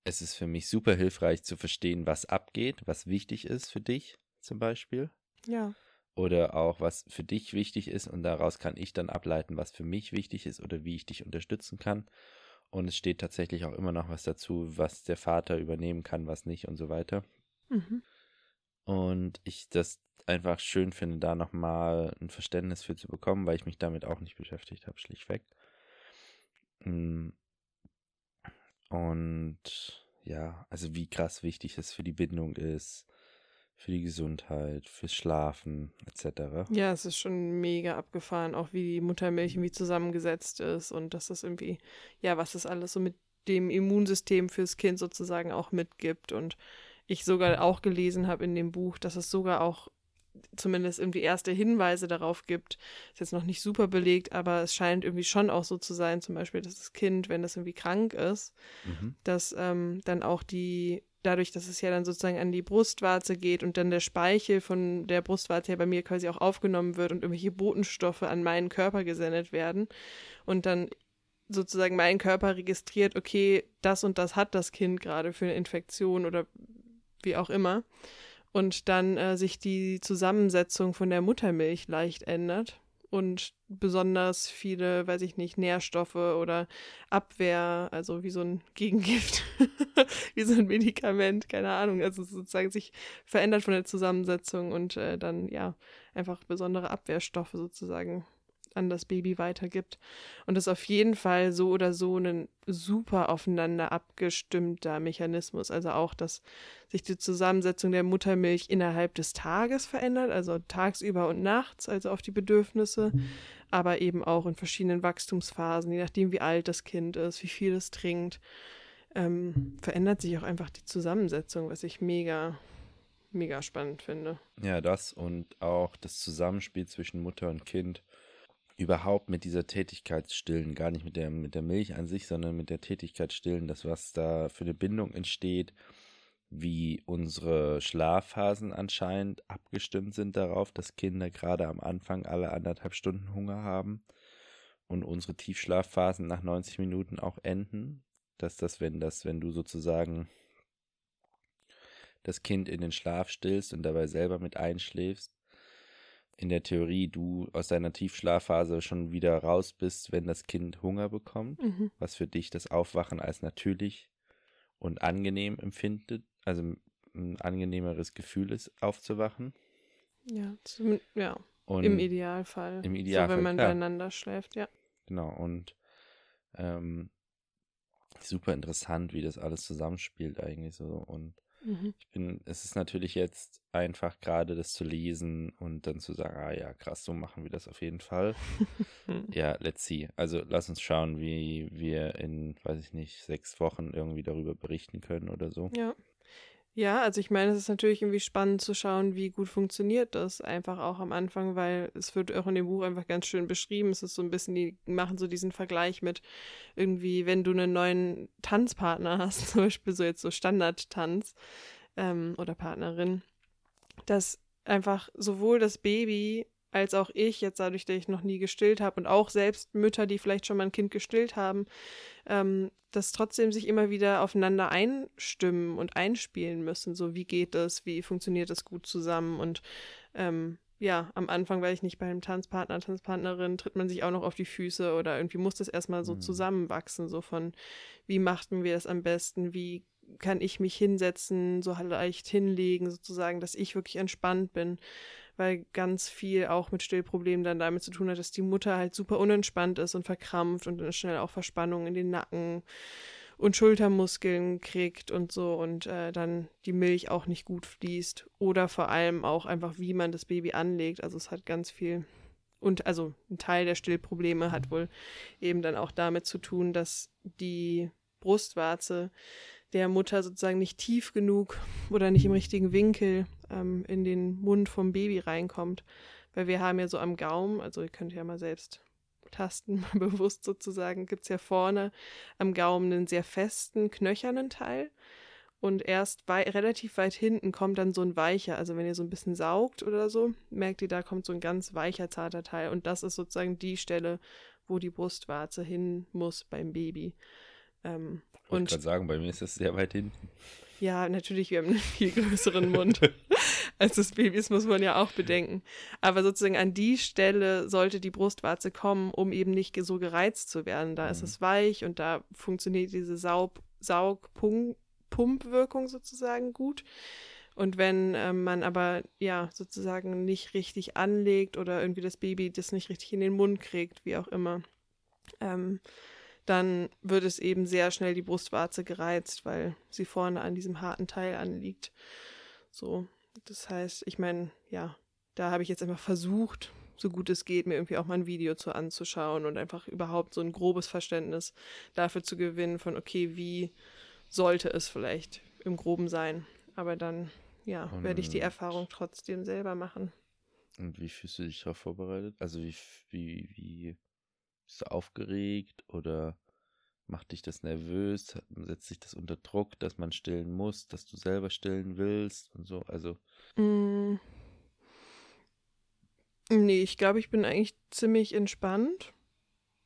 [SPEAKER 2] es ist für mich super hilfreich zu verstehen, was abgeht, was wichtig ist für dich zum Beispiel
[SPEAKER 1] ja,
[SPEAKER 2] oder auch was für dich wichtig ist und daraus kann ich dann ableiten, was für mich wichtig ist oder wie ich dich unterstützen kann. Und es steht tatsächlich auch immer noch was dazu, was der Vater übernehmen kann, was nicht und so weiter.
[SPEAKER 1] Mhm.
[SPEAKER 2] Und ich das einfach schön finde, da nochmal ein Verständnis für zu bekommen, weil ich mich damit auch nicht beschäftigt habe, schlichtweg. Mm. Und ja, also wie krass wichtig es für die Bindung ist, für die Gesundheit, fürs Schlafen etc.
[SPEAKER 1] Ja, es ist schon mega abgefahren, auch wie die Muttermilch irgendwie zusammengesetzt ist und dass das irgendwie, ja, was das alles so mit dem Immunsystem fürs Kind sozusagen auch mitgibt. Und ich sogar auch gelesen habe in dem Buch, dass es sogar auch zumindest irgendwie erste Hinweise darauf gibt. Ist jetzt noch nicht super belegt, aber es scheint irgendwie schon auch so zu sein, zum Beispiel, dass das Kind, wenn das irgendwie krank ist,
[SPEAKER 2] Mhm.
[SPEAKER 1] dass ähm, dann auch die, dadurch, dass es ja dann sozusagen an die Brustwarze geht und dann der Speichel von der Brustwarze ja bei mir quasi auch aufgenommen wird und irgendwelche Botenstoffe an meinen Körper gesendet werden und dann sozusagen mein Körper registriert, okay, das und das hat das Kind gerade für eine Infektion oder wie auch immer. Und dann äh, sich die Zusammensetzung von der Muttermilch leicht ändert und besonders viele, weiß ich nicht, Nährstoffe oder Abwehr, also wie so ein Gegengift, wie so ein Medikament, keine Ahnung, also sozusagen sich verändert von der Zusammensetzung und äh, dann ja einfach besondere Abwehrstoffe sozusagen an das Baby weitergibt. Und das ist auf jeden Fall so oder so ein super aufeinander abgestimmter Mechanismus. Also auch, dass sich die Zusammensetzung der Muttermilch innerhalb des Tages verändert, also tagsüber und nachts, also auf die Bedürfnisse, aber eben auch in verschiedenen Wachstumsphasen, je nachdem, wie alt das Kind ist, wie viel es trinkt, ähm, verändert sich auch einfach die Zusammensetzung, was ich mega, mega spannend finde.
[SPEAKER 2] Ja, das und auch das Zusammenspiel zwischen Mutter und Kind überhaupt mit dieser Tätigkeit stillen, gar nicht mit der, mit der Milch an sich, sondern mit der Tätigkeit stillen, das, was da für eine Bindung entsteht, wie unsere Schlafphasen anscheinend abgestimmt sind darauf, dass Kinder gerade am Anfang alle anderthalb Stunden Hunger haben und unsere Tiefschlafphasen nach 90 Minuten auch enden, dass das, wenn das, wenn du sozusagen das Kind in den Schlaf stillst und dabei selber mit einschläfst, in der Theorie du aus deiner Tiefschlafphase schon wieder raus bist, wenn das Kind Hunger bekommt,
[SPEAKER 1] Mhm.
[SPEAKER 2] was für dich das Aufwachen als natürlich und angenehm empfindet, also ein angenehmeres Gefühl ist, aufzuwachen.
[SPEAKER 1] Ja, zum, ja
[SPEAKER 2] Und
[SPEAKER 1] im Idealfall.
[SPEAKER 2] im
[SPEAKER 1] So,
[SPEAKER 2] Idealfall,
[SPEAKER 1] wenn man
[SPEAKER 2] klar.
[SPEAKER 1] beieinander schläft, ja.
[SPEAKER 2] Genau, und ähm, super interessant, wie das alles zusammenspielt eigentlich so. Und
[SPEAKER 1] Mhm.
[SPEAKER 2] ich bin, es ist natürlich jetzt einfach gerade das zu lesen und dann zu sagen, ah ja, krass, so machen wir das auf jeden Fall. Ja, let's see. Also lass uns schauen, wie wir in, weiß ich nicht, sechs Wochen irgendwie darüber berichten können oder so.
[SPEAKER 1] Ja. Ja, also ich meine, es ist natürlich irgendwie spannend zu schauen, wie gut funktioniert das einfach auch am Anfang, weil es wird auch in dem Buch einfach ganz schön beschrieben. Es ist so ein bisschen, die machen so diesen Vergleich mit irgendwie, wenn du einen neuen Tanzpartner hast, zum Beispiel so jetzt so Standardtanz ähm, oder Partnerin, dass einfach sowohl das Baby als auch ich, jetzt dadurch, dass ich noch nie gestillt habe und auch selbst Mütter, die vielleicht schon mal ein Kind gestillt haben, ähm, dass trotzdem sich immer wieder aufeinander einstimmen und einspielen müssen. So, wie geht das, wie funktioniert das gut zusammen und ähm, ja, am Anfang, weil ich nicht bei einem Tanzpartner, Tanzpartnerin, tritt man sich auch noch auf die Füße oder irgendwie muss das erstmal so
[SPEAKER 2] Mhm.
[SPEAKER 1] zusammenwachsen, so von, wie machten wir das am besten, wie kann ich mich hinsetzen, so leicht hinlegen, sozusagen, dass ich wirklich entspannt bin, weil ganz viel auch mit Stillproblemen dann damit zu tun hat, dass die Mutter halt super unentspannt ist und verkrampft und dann schnell auch Verspannungen in den Nacken und Schultermuskeln kriegt und so und äh, dann die Milch auch nicht gut fließt oder vor allem auch einfach, wie man das Baby anlegt. Also es hat ganz viel und also ein Teil der Stillprobleme hat wohl eben dann auch damit zu tun, dass die Brustwarze der Mutter sozusagen nicht tief genug oder nicht im richtigen Winkel ähm, in den Mund vom Baby reinkommt. Weil wir haben ja so am Gaumen, also ihr könnt ja mal selbst tasten, mal bewusst sozusagen, gibt es ja vorne am Gaumen einen sehr festen, knöchernen Teil. Und erst wei relativ weit hinten kommt dann so ein weicher, also wenn ihr so ein bisschen saugt oder so, merkt ihr, da kommt so ein ganz weicher, zarter Teil. Und das ist sozusagen die Stelle, wo die Brustwarze hin muss beim Baby. Ähm,
[SPEAKER 2] Ich wollte
[SPEAKER 1] und
[SPEAKER 2] gerade sagen, bei mir ist das sehr weit hinten.
[SPEAKER 1] ja, natürlich, wir haben einen viel größeren Mund. als des Babys, muss man ja auch bedenken. Aber sozusagen an die Stelle sollte die Brustwarze kommen, um eben nicht so gereizt zu werden. Da mhm. ist es weich und da funktioniert diese Saug Saugpumpwirkung sozusagen gut. Und wenn ähm, man aber ja sozusagen nicht richtig anlegt oder irgendwie das Baby das nicht richtig in den Mund kriegt, wie auch immer, ähm, dann wird es eben sehr schnell die Brustwarze gereizt, weil sie vorne an diesem harten Teil anliegt. So, das heißt, ich meine, ja, da habe ich jetzt einfach versucht, so gut es geht, mir irgendwie auch mal ein Video zu anzuschauen und einfach überhaupt so ein grobes Verständnis dafür zu gewinnen von, okay, wie sollte es vielleicht im Groben sein. Aber dann, ja, und werde ich die Erfahrung trotzdem selber machen.
[SPEAKER 2] Und wie fühlst du dich darauf vorbereitet? Also wie, wie, wie bist du aufgeregt oder macht dich das nervös? Setzt sich das unter Druck, dass man stillen muss, dass du selber stillen willst und so? Also.
[SPEAKER 1] Mm. Nee, ich glaube, ich bin eigentlich ziemlich entspannt.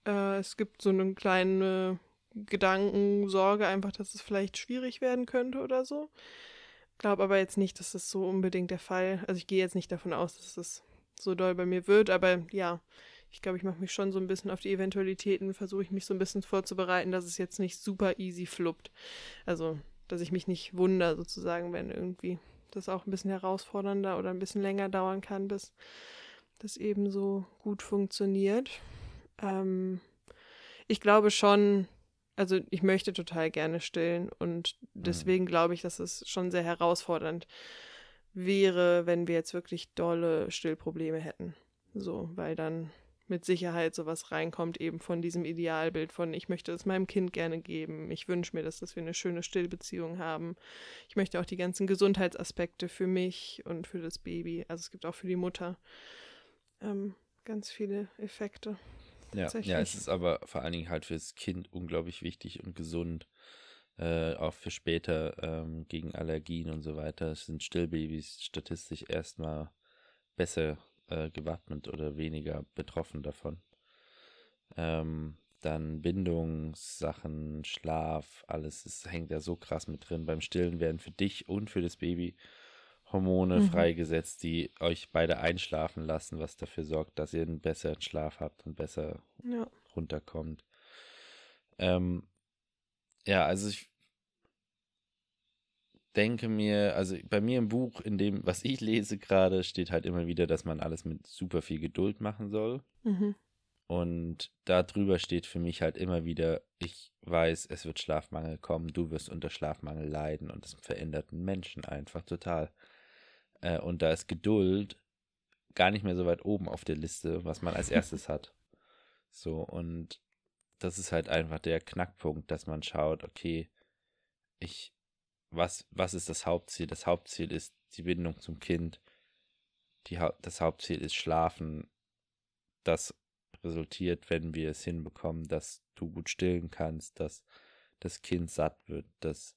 [SPEAKER 1] Äh, es gibt so eine kleine Gedankensorge, einfach, dass es vielleicht schwierig werden könnte oder so. Glaube aber jetzt nicht, dass das so unbedingt der Fall. Also ich gehe jetzt nicht davon aus, dass es so doll bei mir wird, aber ja, ich glaube, ich mache mich schon so ein bisschen auf die Eventualitäten, versuche ich mich so ein bisschen vorzubereiten, dass es jetzt nicht super easy fluppt. Also, dass ich mich nicht wundere, sozusagen, wenn irgendwie das auch ein bisschen herausfordernder oder ein bisschen länger dauern kann, bis das eben so gut funktioniert. Ähm, ich glaube schon, also ich möchte total gerne stillen und mhm. deswegen glaube ich, dass es schon sehr herausfordernd wäre, wenn wir jetzt wirklich dolle Stillprobleme hätten. So, weil dann mit Sicherheit sowas reinkommt, eben von diesem Idealbild von, ich möchte es meinem Kind gerne geben, ich wünsche mir, dass, dass wir eine schöne Stillbeziehung haben. Ich möchte auch die ganzen Gesundheitsaspekte für mich und für das Baby, also es gibt auch für die Mutter ähm, ganz viele Effekte.
[SPEAKER 2] Ja, ja, es ist aber vor allen Dingen halt fürs Kind unglaublich wichtig und gesund. Äh, auch für später ähm, gegen Allergien und so weiter. Es sind Stillbabys statistisch erstmal besser äh, gewappnet oder weniger betroffen davon. Ähm, dann Bindungssachen, Schlaf, alles es hängt ja so krass mit drin. Beim Stillen werden für dich und für das Baby Hormone mhm. freigesetzt, die euch beide einschlafen lassen, was dafür sorgt, dass ihr einen besseren Schlaf habt und besser ja. runterkommt. Ähm, ja, also ich denke mir, also bei mir im Buch, in dem, was ich lese gerade, steht halt immer wieder, dass man alles mit super viel Geduld machen soll. Mhm. Und darüber steht für mich halt immer wieder, ich weiß, es wird Schlafmangel kommen, du wirst unter Schlafmangel leiden und das verändert einen Menschen einfach total. Äh, und da ist Geduld gar nicht mehr so weit oben auf der Liste, was man als erstes hat. So, und das ist halt einfach der Knackpunkt, dass man schaut, okay, ich was, was ist das Hauptziel? Das Hauptziel ist die Bindung zum Kind. Die, das Hauptziel ist Schlafen. Das resultiert, wenn wir es hinbekommen, dass du gut stillen kannst, dass das Kind satt wird, dass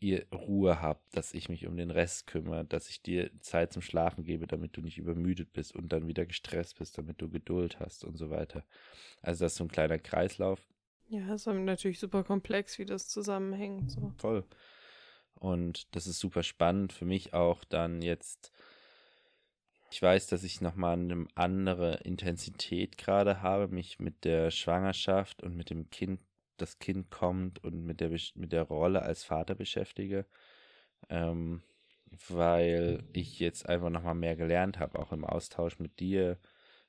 [SPEAKER 2] ihr Ruhe habt, dass ich mich um den Rest kümmere, dass ich dir Zeit zum Schlafen gebe, damit du nicht übermüdet bist und dann wieder gestresst bist, damit du Geduld hast und so weiter. Also das ist so ein kleiner Kreislauf.
[SPEAKER 1] Ja, es ist natürlich super komplex, wie das zusammenhängt. So.
[SPEAKER 2] Voll. Und das ist super spannend für mich auch dann jetzt. Ich weiß, dass ich nochmal eine andere Intensität gerade habe, mich mit der Schwangerschaft und mit dem Kind, das Kind kommt und mit der, mit der Rolle als Vater beschäftige. Ähm, weil ich jetzt einfach nochmal mehr gelernt habe, auch im Austausch mit dir,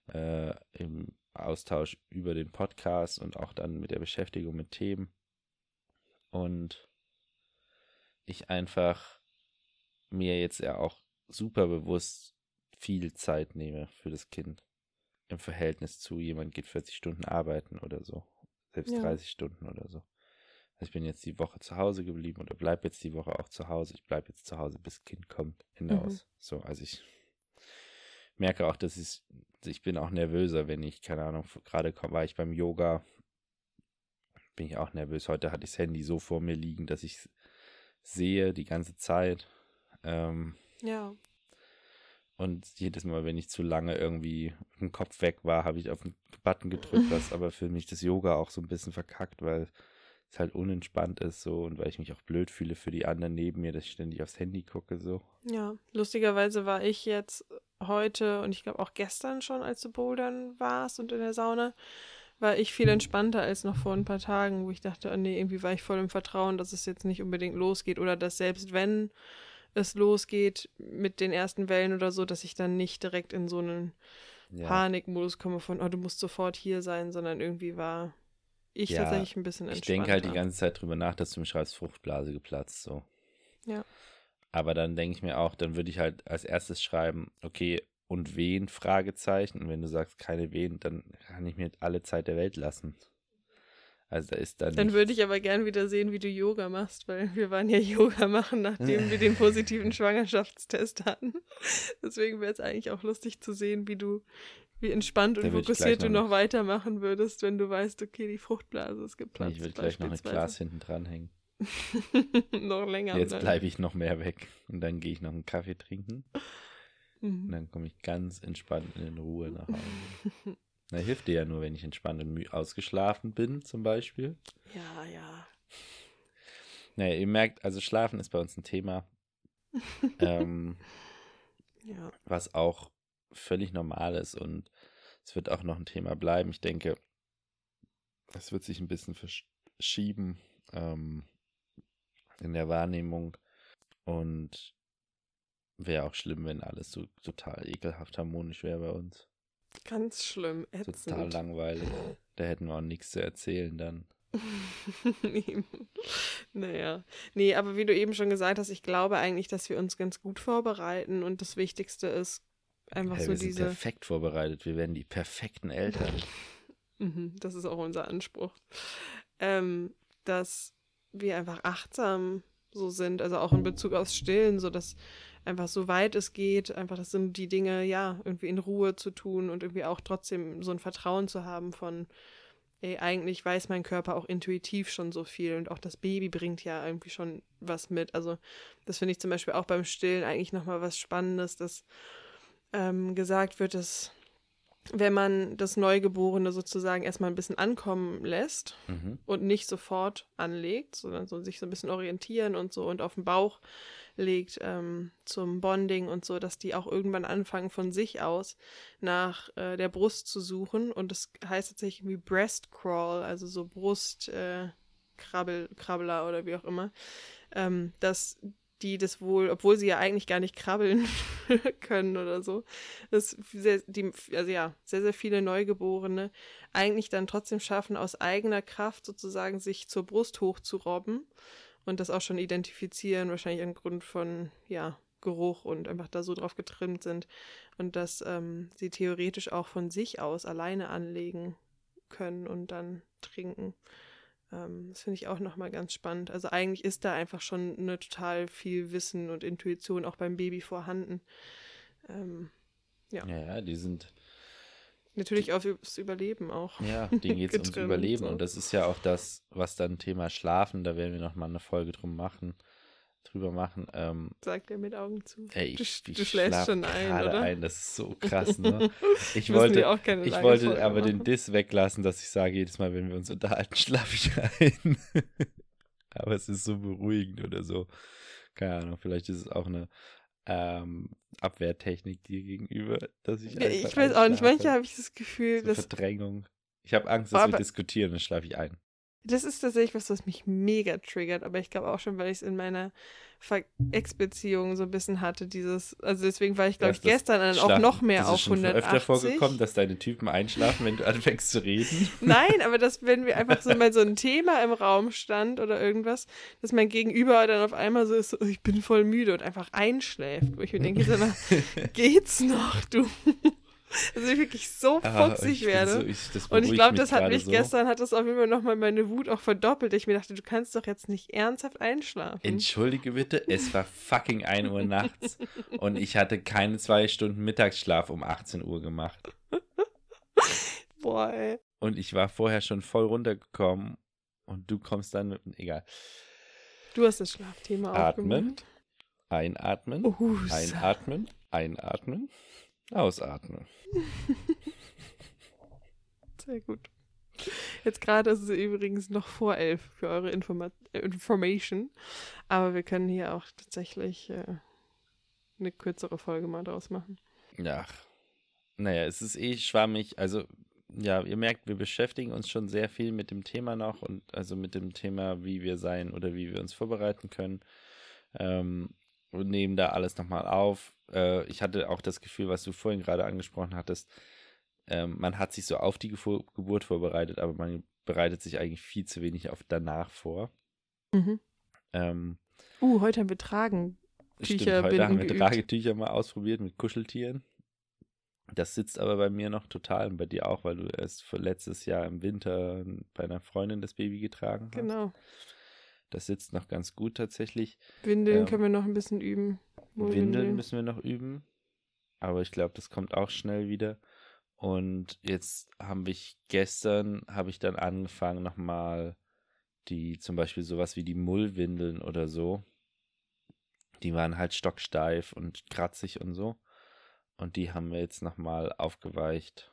[SPEAKER 2] äh, im Austausch über den Podcast und auch dann mit der Beschäftigung mit Themen. Und ich einfach mir jetzt ja auch super bewusst viel Zeit nehme für das Kind. Im Verhältnis zu jemand geht 40 Stunden arbeiten oder so. Selbst ja. 30 Stunden oder so. Also ich bin jetzt die Woche zu Hause geblieben oder bleib jetzt die Woche auch zu Hause. Ich bleib jetzt zu Hause, bis Kind kommt. Hinaus. Mhm. So, also ich merke auch, dass ich, ich bin auch nervöser, wenn ich, keine Ahnung, gerade war ich beim Yoga, bin ich auch nervös. Heute hatte ich das Handy so vor mir liegen, dass ich sehe die ganze Zeit. Ähm,
[SPEAKER 1] ja.
[SPEAKER 2] Und jedes Mal, wenn ich zu lange irgendwie im Kopf weg war, habe ich auf den Button gedrückt, was aber für mich das Yoga auch so ein bisschen verkackt, weil es halt unentspannt ist so und weil ich mich auch blöd fühle für die anderen neben mir, dass ich ständig aufs Handy gucke so.
[SPEAKER 1] Ja, lustigerweise war ich jetzt heute und ich glaube auch gestern schon, als du bouldern warst und in der Sauna, war ich viel entspannter als noch vor ein paar Tagen, wo ich dachte, oh nee, irgendwie war ich voll im Vertrauen, dass es jetzt nicht unbedingt losgeht oder dass selbst wenn es losgeht mit den ersten Wellen oder so, dass ich dann nicht direkt in so einen ja. Panikmodus komme von, oh, du musst sofort hier sein, sondern irgendwie war ich ja, tatsächlich ein bisschen
[SPEAKER 2] entspannter. Ich denke halt die ganze Zeit drüber nach, dass du mir schreibst, Fruchtblase geplatzt, so.
[SPEAKER 1] Ja.
[SPEAKER 2] Aber dann denke ich mir auch, dann würde ich halt als erstes schreiben, okay, und wen? Fragezeichen. Und wenn du sagst, keine wen, dann kann ich mir alle Zeit der Welt lassen. Also da ist dann.
[SPEAKER 1] Dann würde ich aber gern wieder sehen, wie du Yoga machst, weil wir waren ja Yoga machen, nachdem wir den positiven Schwangerschaftstest hatten. Deswegen wäre es eigentlich auch lustig zu sehen, wie du, wie entspannt und fokussiert du noch weitermachen würdest, wenn du weißt, okay, die Fruchtblase ist geplatzt.
[SPEAKER 2] Ich würde gleich noch ein Glas hinten dranhängen.
[SPEAKER 1] noch länger.
[SPEAKER 2] Jetzt bleibe ich noch mehr weg und dann gehe ich noch einen Kaffee trinken. Mhm. Und dann komme ich ganz entspannt in Ruhe nach Hause. Na, hilft dir ja nur, wenn ich entspannt und ausgeschlafen bin, zum Beispiel.
[SPEAKER 1] Ja, ja.
[SPEAKER 2] Naja, ihr merkt, also Schlafen ist bei uns ein Thema. ähm,
[SPEAKER 1] ja.
[SPEAKER 2] Was auch völlig normal ist und es wird auch noch ein Thema bleiben. Ich denke, es wird sich ein bisschen verschieben ähm, in der Wahrnehmung und wäre auch schlimm, wenn alles so total ekelhaft harmonisch wäre bei uns.
[SPEAKER 1] Ganz schlimm,
[SPEAKER 2] ätzend. Total langweilig. Da hätten wir auch nichts zu erzählen dann.
[SPEAKER 1] naja. Nee, aber wie du eben schon gesagt hast, ich glaube eigentlich, dass wir uns ganz gut vorbereiten und das Wichtigste ist einfach hey, so
[SPEAKER 2] wir
[SPEAKER 1] diese.
[SPEAKER 2] Sind perfekt vorbereitet. Wir werden die perfekten Eltern.
[SPEAKER 1] Mhm, das ist auch unser Anspruch. Ähm, dass wir einfach achtsam so sind, also auch in Bezug aufs Stillen, so dass einfach so weit es geht, einfach das sind die Dinge, ja, irgendwie in Ruhe zu tun und irgendwie auch trotzdem so ein Vertrauen zu haben von, ey, eigentlich weiß mein Körper auch intuitiv schon so viel und auch das Baby bringt ja irgendwie schon was mit. Also das finde ich zum Beispiel auch beim Stillen eigentlich nochmal was Spannendes, dass ähm, gesagt wird, dass wenn man das Neugeborene sozusagen erstmal ein bisschen ankommen lässt mhm. und nicht sofort anlegt, sondern so sich so ein bisschen orientieren und so und auf den Bauch legt ähm, zum Bonding und so, dass die auch irgendwann anfangen von sich aus nach äh, der Brust zu suchen und das heißt tatsächlich wie Breast Crawl, also so Brust äh, Krabbel, oder wie auch immer, ähm, dass die das wohl, obwohl sie ja eigentlich gar nicht krabbeln können oder so, dass sehr, die, also ja, sehr, sehr viele Neugeborene eigentlich dann trotzdem schaffen, aus eigener Kraft sozusagen sich zur Brust hochzurobben und das auch schon identifizieren, wahrscheinlich angrund von, ja, Geruch und einfach da so drauf getrimmt sind und dass ähm, sie theoretisch auch von sich aus alleine anlegen können und dann trinken. Ähm, das finde ich auch nochmal ganz spannend. Also eigentlich ist da einfach schon eine total viel Wissen und Intuition auch beim Baby vorhanden. Ähm, ja.
[SPEAKER 2] ja, die sind
[SPEAKER 1] Natürlich aufs Überleben auch.
[SPEAKER 2] Ja, denen geht es ums Überleben. So. Und das ist ja auch das, was dann Thema Schlafen, da werden wir nochmal eine Folge drum machen, drüber machen. Ähm,
[SPEAKER 1] Sagt er mit Augen zu.
[SPEAKER 2] Ey,
[SPEAKER 1] du,
[SPEAKER 2] ich,
[SPEAKER 1] du schläfst schon ein, oder?
[SPEAKER 2] ein, das ist so krass, ne? Ich wollte, ich wollte aber den Diss weglassen, dass ich sage, jedes Mal, wenn wir uns unterhalten, schlafe ich ein. aber es ist so beruhigend oder so. Keine Ahnung, vielleicht ist es auch eine ähm, Abwehrtechnik dir gegenüber, dass ich
[SPEAKER 1] ja, Ich weiß auch nicht, manchmal habe ich das Gefühl,
[SPEAKER 2] so
[SPEAKER 1] dass.
[SPEAKER 2] Verdrängung. Ich habe Angst, dass oh, wir diskutieren, dann schlafe ich ein.
[SPEAKER 1] Das ist tatsächlich was, was mich mega triggert, aber ich glaube auch schon, weil ich es in meiner Ex-Beziehung so ein bisschen hatte, dieses, also deswegen war ich, glaube ich, gestern dann auch noch mehr auf 180. Ist öfter
[SPEAKER 2] vorgekommen, dass deine Typen einschlafen, wenn du anfängst zu reden?
[SPEAKER 1] Nein, aber dass, wenn wir einfach so mal so ein Thema im Raum stand oder irgendwas, dass mein Gegenüber dann auf einmal so ist, so, ich bin voll müde und einfach einschläft, wo ich mir denke, so, na, geht's noch, du? dass ich wirklich so ah, fuchsig werde. So, ich, und ich glaube, das hat mich so. gestern, hat das auf jeden Fall nochmal meine Wut auch verdoppelt. Ich mir dachte, du kannst doch jetzt nicht ernsthaft einschlafen.
[SPEAKER 2] Entschuldige bitte, es war fucking 1 Uhr nachts und ich hatte keine zwei Stunden Mittagsschlaf um 18 Uhr gemacht.
[SPEAKER 1] Boah, ey.
[SPEAKER 2] Und ich war vorher schon voll runtergekommen und du kommst dann mit, egal.
[SPEAKER 1] Du hast das Schlafthema
[SPEAKER 2] Atmen,
[SPEAKER 1] aufgemacht.
[SPEAKER 2] Einatmen, oh, einatmen, einatmen. Ausatmen.
[SPEAKER 1] Sehr gut. Jetzt gerade ist es übrigens noch vor elf für eure Informa Information. Aber wir können hier auch tatsächlich äh, eine kürzere Folge mal draus machen.
[SPEAKER 2] Ja. Naja, es ist eh schwammig. Also, ja, ihr merkt, wir beschäftigen uns schon sehr viel mit dem Thema noch und also mit dem Thema, wie wir sein oder wie wir uns vorbereiten können. Ähm, und nehmen da alles nochmal auf. Äh, ich hatte auch das Gefühl, was du vorhin gerade angesprochen hattest, ähm, man hat sich so auf die Gefo Geburt vorbereitet, aber man bereitet sich eigentlich viel zu wenig auf danach vor.
[SPEAKER 1] Mhm.
[SPEAKER 2] Ähm,
[SPEAKER 1] Uh, heute haben wir Tragen.
[SPEAKER 2] stimmt, heute haben wir
[SPEAKER 1] geübt.
[SPEAKER 2] Tragetücher mal ausprobiert mit Kuscheltieren. Das sitzt aber bei mir noch total und bei dir auch, weil du erst letztes Jahr im Winter bei einer Freundin das Baby getragen hast.
[SPEAKER 1] Genau.
[SPEAKER 2] Das sitzt noch ganz gut tatsächlich.
[SPEAKER 1] Windeln
[SPEAKER 2] Ähm,
[SPEAKER 1] können wir noch ein bisschen üben.
[SPEAKER 2] Windeln müssen wir noch üben. Aber ich glaube, das kommt auch schnell wieder. Und jetzt habe ich gestern, habe ich dann angefangen nochmal die, zum Beispiel sowas wie die Mullwindeln oder so. Die waren halt stocksteif und kratzig und so. Und die haben wir jetzt nochmal aufgeweicht.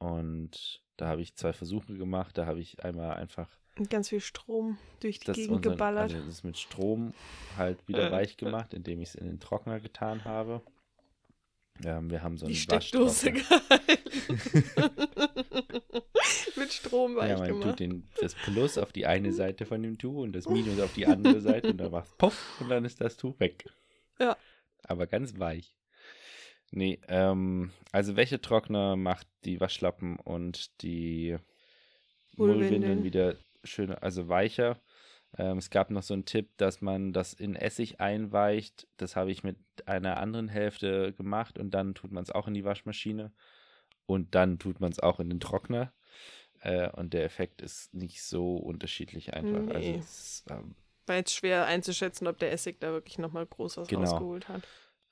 [SPEAKER 2] Und da habe ich zwei Versuche gemacht. Da habe ich einmal einfach
[SPEAKER 1] ganz viel Strom durch die
[SPEAKER 2] das,
[SPEAKER 1] Gegend
[SPEAKER 2] unseren,
[SPEAKER 1] geballert.
[SPEAKER 2] also das mit Strom halt wieder
[SPEAKER 1] Äh.
[SPEAKER 2] weich gemacht, indem ich es in den Trockner getan habe. Ähm, wir haben so
[SPEAKER 1] die
[SPEAKER 2] einen
[SPEAKER 1] Steckdose. Mit Strom weich
[SPEAKER 2] Ja, man
[SPEAKER 1] gemacht.
[SPEAKER 2] tut den, das Plus auf die eine Seite von dem Tuch und das Minus auf die andere Seite und dann macht puff und dann ist das Tuch weg.
[SPEAKER 1] Ja.
[SPEAKER 2] Aber ganz weich. Nee, ähm, also Wäschetrockner macht die Waschlappen und die
[SPEAKER 1] Mullwindeln.
[SPEAKER 2] Wieder schöner, also weicher. Ähm, es gab noch so einen Tipp, dass man das in Essig einweicht. Das habe ich mit einer anderen Hälfte gemacht und dann tut man es auch in die Waschmaschine und dann tut man es auch in den Trockner. Äh, und der Effekt ist nicht so unterschiedlich einfach. Also
[SPEAKER 1] Nee.
[SPEAKER 2] es, ähm,
[SPEAKER 1] War jetzt schwer einzuschätzen, ob der Essig da wirklich nochmal groß was
[SPEAKER 2] Genau.
[SPEAKER 1] rausgeholt hat.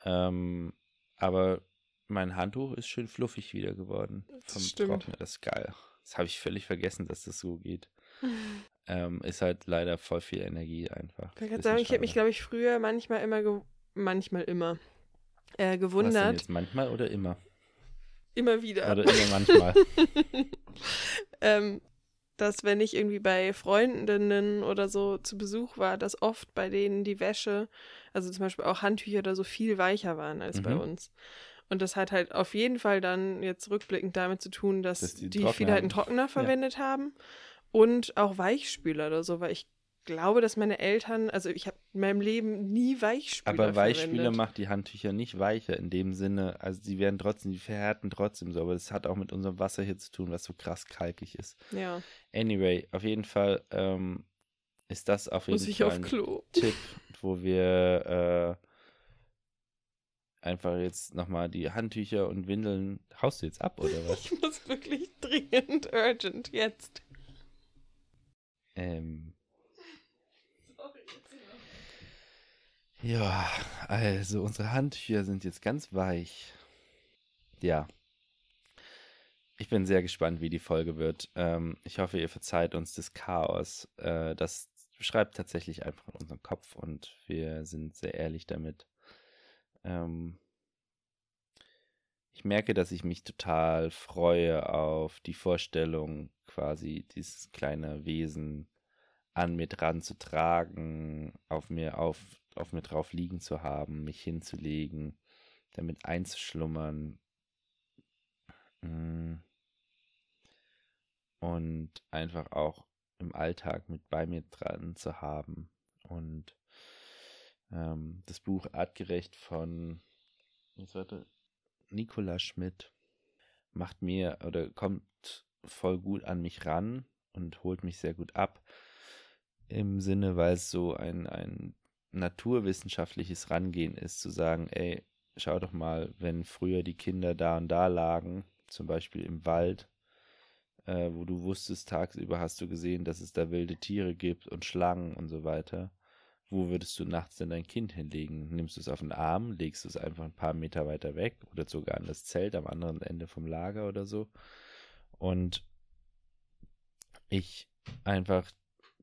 [SPEAKER 2] ähm, aber mein Handtuch ist schön fluffig wieder geworden
[SPEAKER 1] Das
[SPEAKER 2] vom
[SPEAKER 1] stimmt.
[SPEAKER 2] Trockner. Das ist geil. Das habe ich völlig vergessen, dass das so geht. Ähm, ist halt leider voll viel Energie einfach.
[SPEAKER 1] Ich kann sagen, ich hätte mich, glaube ich, früher manchmal immer, manchmal immer äh,
[SPEAKER 2] Was denn
[SPEAKER 1] gewundert.
[SPEAKER 2] jetzt manchmal oder immer?
[SPEAKER 1] Immer wieder.
[SPEAKER 2] Oder immer manchmal.
[SPEAKER 1] ähm, dass wenn ich irgendwie bei Freundinnen oder so zu Besuch war, dass oft bei denen die Wäsche, also zum Beispiel auch Handtücher oder so, viel weicher waren als bei
[SPEAKER 2] Mhm.
[SPEAKER 1] uns. Und das hat halt auf jeden Fall dann jetzt rückblickend damit zu tun, dass,
[SPEAKER 2] Dass die
[SPEAKER 1] die, viele halt einen. Trockner verwendet haben und auch Weichspüler oder so, weil ich glaube, dass meine Eltern, also ich habe in meinem Leben nie Weichspüler
[SPEAKER 2] Aber Weichspüler
[SPEAKER 1] verwendet.
[SPEAKER 2] macht die Handtücher nicht weicher in dem Sinne, also sie werden trotzdem, die verhärten trotzdem so, aber das hat auch mit unserem Wasser hier zu tun, was so krass kalkig ist.
[SPEAKER 1] Ja,
[SPEAKER 2] Anyway, auf jeden Fall ähm, ist das auf jeden
[SPEAKER 1] muss ich
[SPEAKER 2] Fall
[SPEAKER 1] auf
[SPEAKER 2] ein
[SPEAKER 1] Klo.
[SPEAKER 2] Tipp, wo wir äh, einfach jetzt nochmal die Handtücher und Windeln, haust du jetzt ab oder was?
[SPEAKER 1] Ich muss wirklich dringend, urgent, jetzt.
[SPEAKER 2] Ähm, ja, also unsere Handtücher sind jetzt ganz weich. Ja. Ich bin sehr gespannt, wie die Folge wird. Ähm, ich hoffe, ihr verzeiht uns das Chaos. Äh, das schreibt tatsächlich einfach in unseren Kopf und wir sind sehr ehrlich damit. Ähm, ich merke, dass ich mich total freue auf die Vorstellung, quasi dieses kleine Wesen an mir dran zu tragen, auf mir auf, auf mir drauf liegen zu haben, mich hinzulegen, damit einzuschlummern. Mm. Und einfach auch im Alltag mit bei mir dran zu haben. Und ähm, das Buch Artgerecht von Nicola Schmidt macht mir oder kommt voll gut an mich ran und holt mich sehr gut ab. Im Sinne, weil es so ein, ein naturwissenschaftliches Rangehen ist, zu sagen, ey, schau doch mal, wenn früher die Kinder da und da lagen, zum Beispiel im Wald, äh, wo du wusstest, tagsüber hast du gesehen, dass es da wilde Tiere gibt und Schlangen und so weiter. Wo würdest du nachts denn dein Kind hinlegen? Nimmst du es auf den Arm, legst du es einfach ein paar Meter weiter weg oder sogar an das Zelt am anderen Ende vom Lager oder so? Und ich einfach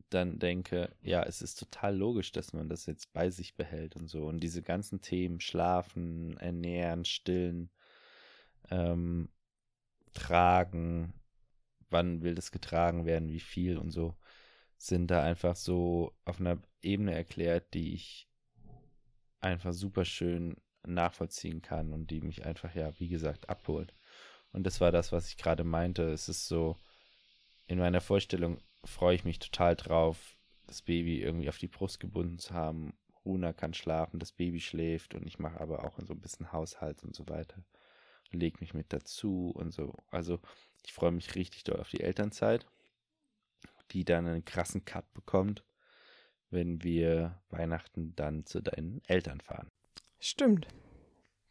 [SPEAKER 2] dann denke, ja, es ist total logisch, dass man das jetzt bei sich behält und so. Und diese ganzen Themen, schlafen, ernähren, stillen, ähm, tragen, wann will das getragen werden, wie viel und so, sind da einfach so auf einer Ebene erklärt, die ich einfach super schön nachvollziehen kann und die mich einfach, ja, wie gesagt, abholt. Und das war das, was ich gerade meinte. Es ist so, in meiner Vorstellung freue ich mich total drauf, das Baby irgendwie auf die Brust gebunden zu haben. Runa kann schlafen, das Baby schläft und ich mache aber auch so ein bisschen Haushalt und so weiter. Leg mich mit dazu und so. Also ich freue mich richtig doll auf die Elternzeit, die dann einen krassen Cut bekommt, wenn wir Weihnachten dann zu deinen Eltern fahren.
[SPEAKER 1] Stimmt.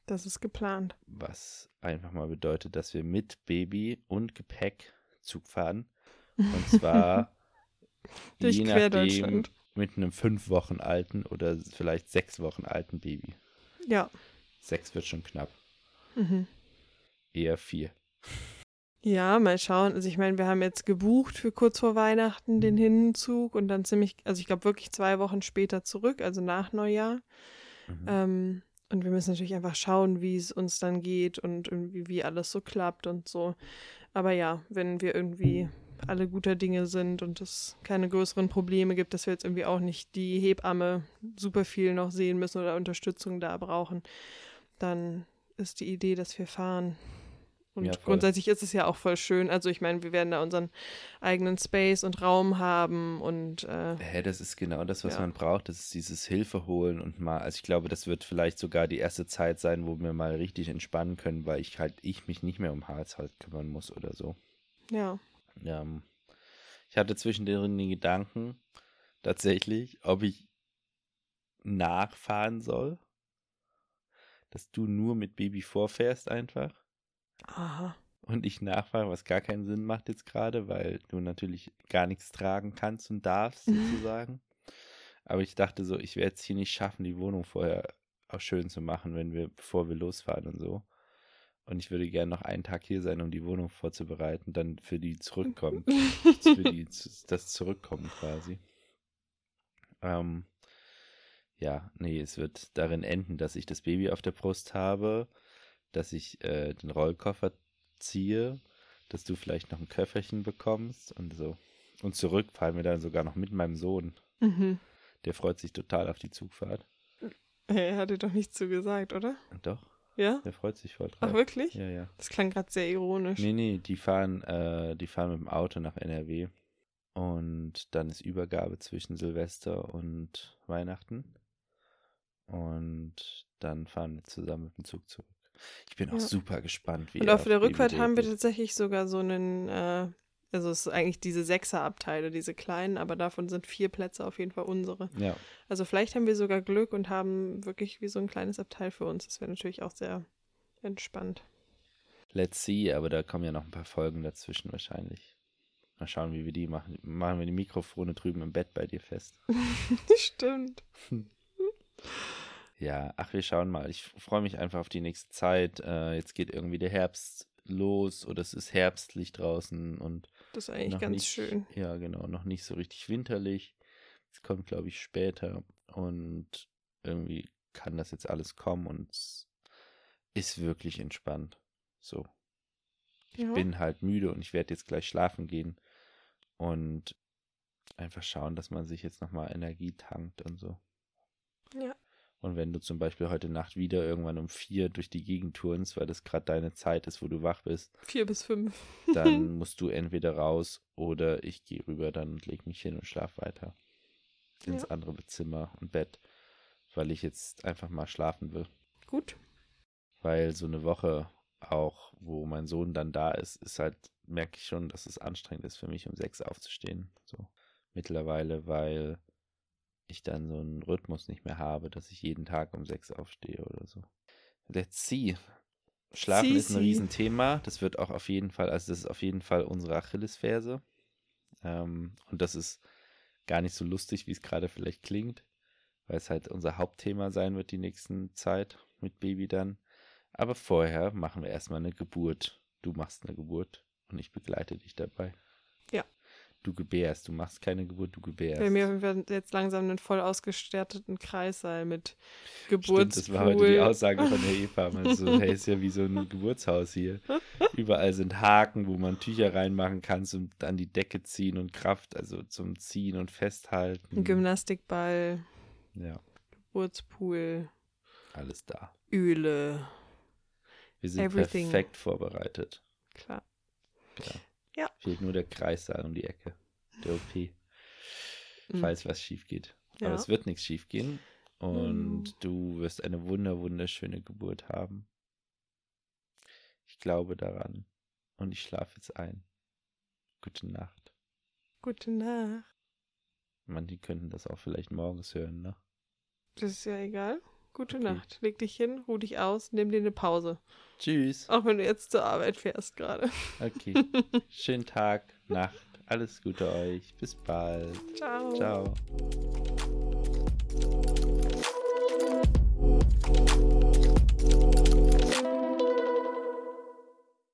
[SPEAKER 1] Das ist geplant.
[SPEAKER 2] Was einfach mal bedeutet, dass wir mit Baby und Gepäck Zug fahren. Und zwar
[SPEAKER 1] Durch
[SPEAKER 2] je nachdem mit einem fünf Wochen alten oder vielleicht sechs Wochen alten Baby.
[SPEAKER 1] Ja.
[SPEAKER 2] Sechs wird schon knapp.
[SPEAKER 1] Mhm.
[SPEAKER 2] Eher vier.
[SPEAKER 1] Ja, mal schauen. Also ich meine, wir haben jetzt gebucht für kurz vor Weihnachten den Hinzug und dann ziemlich, also ich glaube wirklich zwei Wochen später zurück, also nach Neujahr.
[SPEAKER 2] Mhm.
[SPEAKER 1] Ähm, und wir müssen natürlich einfach schauen, wie es uns dann geht und irgendwie wie alles so klappt und so. Aber ja, wenn wir irgendwie alle guter Dinge sind und es keine größeren Probleme gibt, dass wir jetzt irgendwie auch nicht die Hebamme super viel noch sehen müssen oder Unterstützung da brauchen, dann ist die Idee, dass wir fahren. Und
[SPEAKER 2] Ja,
[SPEAKER 1] grundsätzlich ist es ja auch voll schön. Also ich meine, wir werden da unseren eigenen Space und Raum haben und äh,
[SPEAKER 2] Hä, das ist genau das, was
[SPEAKER 1] Ja.
[SPEAKER 2] man braucht. Das ist dieses Hilfe holen und mal, also ich glaube, das wird vielleicht sogar die erste Zeit sein, wo wir mal richtig entspannen können, weil ich halt, ich mich nicht mehr um Haushalt kümmern muss oder so.
[SPEAKER 1] ja.
[SPEAKER 2] Ja, ähm, ich hatte zwischendrin den Gedanken, tatsächlich, ob ich nachfahren soll, dass du nur mit Baby vorfährst einfach
[SPEAKER 1] Aha.
[SPEAKER 2] und ich nachfahre, was gar keinen Sinn macht jetzt gerade, weil du natürlich gar nichts tragen kannst und darfst sozusagen. Aber ich dachte so, ich werde es hier nicht schaffen, die Wohnung vorher auch schön zu machen, wenn wir, bevor wir losfahren und so. Und ich würde gerne noch einen Tag hier sein, um die Wohnung vorzubereiten, dann für die zurückkommt, für die das Zurückkommen quasi. Ähm, ja, nee, es wird darin enden, dass ich das Baby auf der Brust habe, dass ich äh, den Rollkoffer ziehe, dass du vielleicht noch ein Köfferchen bekommst und so. Und zurück fahren wir dann sogar noch mit meinem Sohn.
[SPEAKER 1] Mhm.
[SPEAKER 2] Der freut sich total auf die Zugfahrt.
[SPEAKER 1] Er hatte doch nichts zu gesagt, oder?
[SPEAKER 2] Doch,
[SPEAKER 1] Ja?
[SPEAKER 2] der freut sich voll drauf.
[SPEAKER 1] Ach, wirklich?
[SPEAKER 2] Ja, ja.
[SPEAKER 1] Das klang gerade sehr ironisch.
[SPEAKER 2] Nee, nee, die fahren, äh, die fahren mit dem Auto nach NRW. Und dann ist Übergabe zwischen Silvester und Weihnachten. Und dann fahren wir zusammen mit dem Zug zurück. Ich bin auch
[SPEAKER 1] Ja.
[SPEAKER 2] super gespannt, wie
[SPEAKER 1] Und auf der Rückfahrt haben wir tatsächlich sogar so einen, äh, also es ist eigentlich diese Sechserabteile, diese kleinen, aber davon sind vier Plätze auf jeden Fall unsere.
[SPEAKER 2] Ja,
[SPEAKER 1] Also vielleicht haben wir sogar Glück und haben wirklich wie so ein kleines Abteil für uns. Das wäre natürlich auch sehr entspannt.
[SPEAKER 2] let's see, aber da kommen ja noch ein paar Folgen dazwischen wahrscheinlich. Mal schauen, wie wir die machen. Machen wir die Mikrofone drüben im Bett bei dir fest.
[SPEAKER 1] Stimmt.
[SPEAKER 2] Ja, ach, wir schauen mal. Ich freue mich einfach auf die nächste Zeit. Äh, jetzt geht irgendwie der Herbst los oder es ist herbstlich draußen und
[SPEAKER 1] Das ist eigentlich ganz
[SPEAKER 2] nicht,
[SPEAKER 1] schön.
[SPEAKER 2] Ja, genau, noch nicht so richtig winterlich. Es kommt, glaube ich, später und irgendwie kann das jetzt alles kommen und es ist wirklich entspannt. So. Ich
[SPEAKER 1] Ja.
[SPEAKER 2] bin halt müde und ich werde jetzt gleich schlafen gehen und einfach schauen, dass man sich jetzt nochmal Energie tankt und so.
[SPEAKER 1] Ja.
[SPEAKER 2] Und wenn du zum Beispiel heute Nacht wieder irgendwann um vier durch die Gegend turnst, weil das gerade deine Zeit ist, wo du wach bist,
[SPEAKER 1] Vier bis fünf.
[SPEAKER 2] dann musst du entweder raus oder ich gehe rüber dann und leg mich hin und schlaf weiter. Ins
[SPEAKER 1] Ja.
[SPEAKER 2] andere Zimmer und Bett, weil ich jetzt einfach mal schlafen will.
[SPEAKER 1] Gut.
[SPEAKER 2] Weil so eine Woche auch, wo mein Sohn dann da ist, ist halt, merke ich schon, dass es anstrengend ist für mich, um sechs aufzustehen. So mittlerweile, weil ich dann so einen Rhythmus nicht mehr habe, dass ich jeden Tag um sechs aufstehe oder so. Let's see. Schlafen
[SPEAKER 1] See,
[SPEAKER 2] ist ein
[SPEAKER 1] see.
[SPEAKER 2] Riesenthema. Das wird auch auf jeden Fall, also das ist auf jeden Fall unsere Achillesferse. Ähm, und das ist gar nicht so lustig, wie es gerade vielleicht klingt, weil es halt unser Hauptthema sein wird die nächsten Zeit mit Baby dann. Aber vorher machen wir erstmal eine Geburt. Du machst eine Geburt und ich begleite dich dabei. Du gebärst. Du machst keine Geburt, du gebärst.
[SPEAKER 1] Bei mir haben wir jetzt langsam einen voll ausgestatteten Kreissaal mit
[SPEAKER 2] Stimmt,
[SPEAKER 1] Geburtspool.
[SPEAKER 2] das war heute die Aussage von der Hebamme. So, hey, ist ja wie so ein Geburtshaus hier. Überall sind Haken, wo man Tücher reinmachen kann, zum an die Decke ziehen und Kraft, also zum Ziehen und Festhalten.
[SPEAKER 1] Ein Gymnastikball,
[SPEAKER 2] Ja,
[SPEAKER 1] Geburtspool,
[SPEAKER 2] alles da.
[SPEAKER 1] Öle.
[SPEAKER 2] Wir sind
[SPEAKER 1] Everything.
[SPEAKER 2] perfekt vorbereitet.
[SPEAKER 1] Klar.
[SPEAKER 2] Ja.
[SPEAKER 1] Ja.
[SPEAKER 2] Fehlt nur der Kreissaal um die Ecke. Der OP.
[SPEAKER 1] Mhm.
[SPEAKER 2] Falls was schief geht.
[SPEAKER 1] Ja.
[SPEAKER 2] Aber es wird nichts schief gehen. Und
[SPEAKER 1] Mhm.
[SPEAKER 2] du wirst eine wunder, wunderschöne Geburt haben. Ich glaube daran. Und ich schlafe jetzt ein. Gute Nacht.
[SPEAKER 1] Gute Nacht.
[SPEAKER 2] Manche könnten das auch vielleicht morgens hören, ne?
[SPEAKER 1] Das ist ja egal. Gute
[SPEAKER 2] Okay.
[SPEAKER 1] Nacht. Leg dich hin, ruh dich aus, nimm dir eine Pause.
[SPEAKER 2] Tschüss.
[SPEAKER 1] Auch wenn du jetzt zur Arbeit fährst gerade.
[SPEAKER 2] Okay. Schönen Tag, Nacht. Alles Gute euch. Bis bald.
[SPEAKER 1] Ciao.
[SPEAKER 2] Ciao.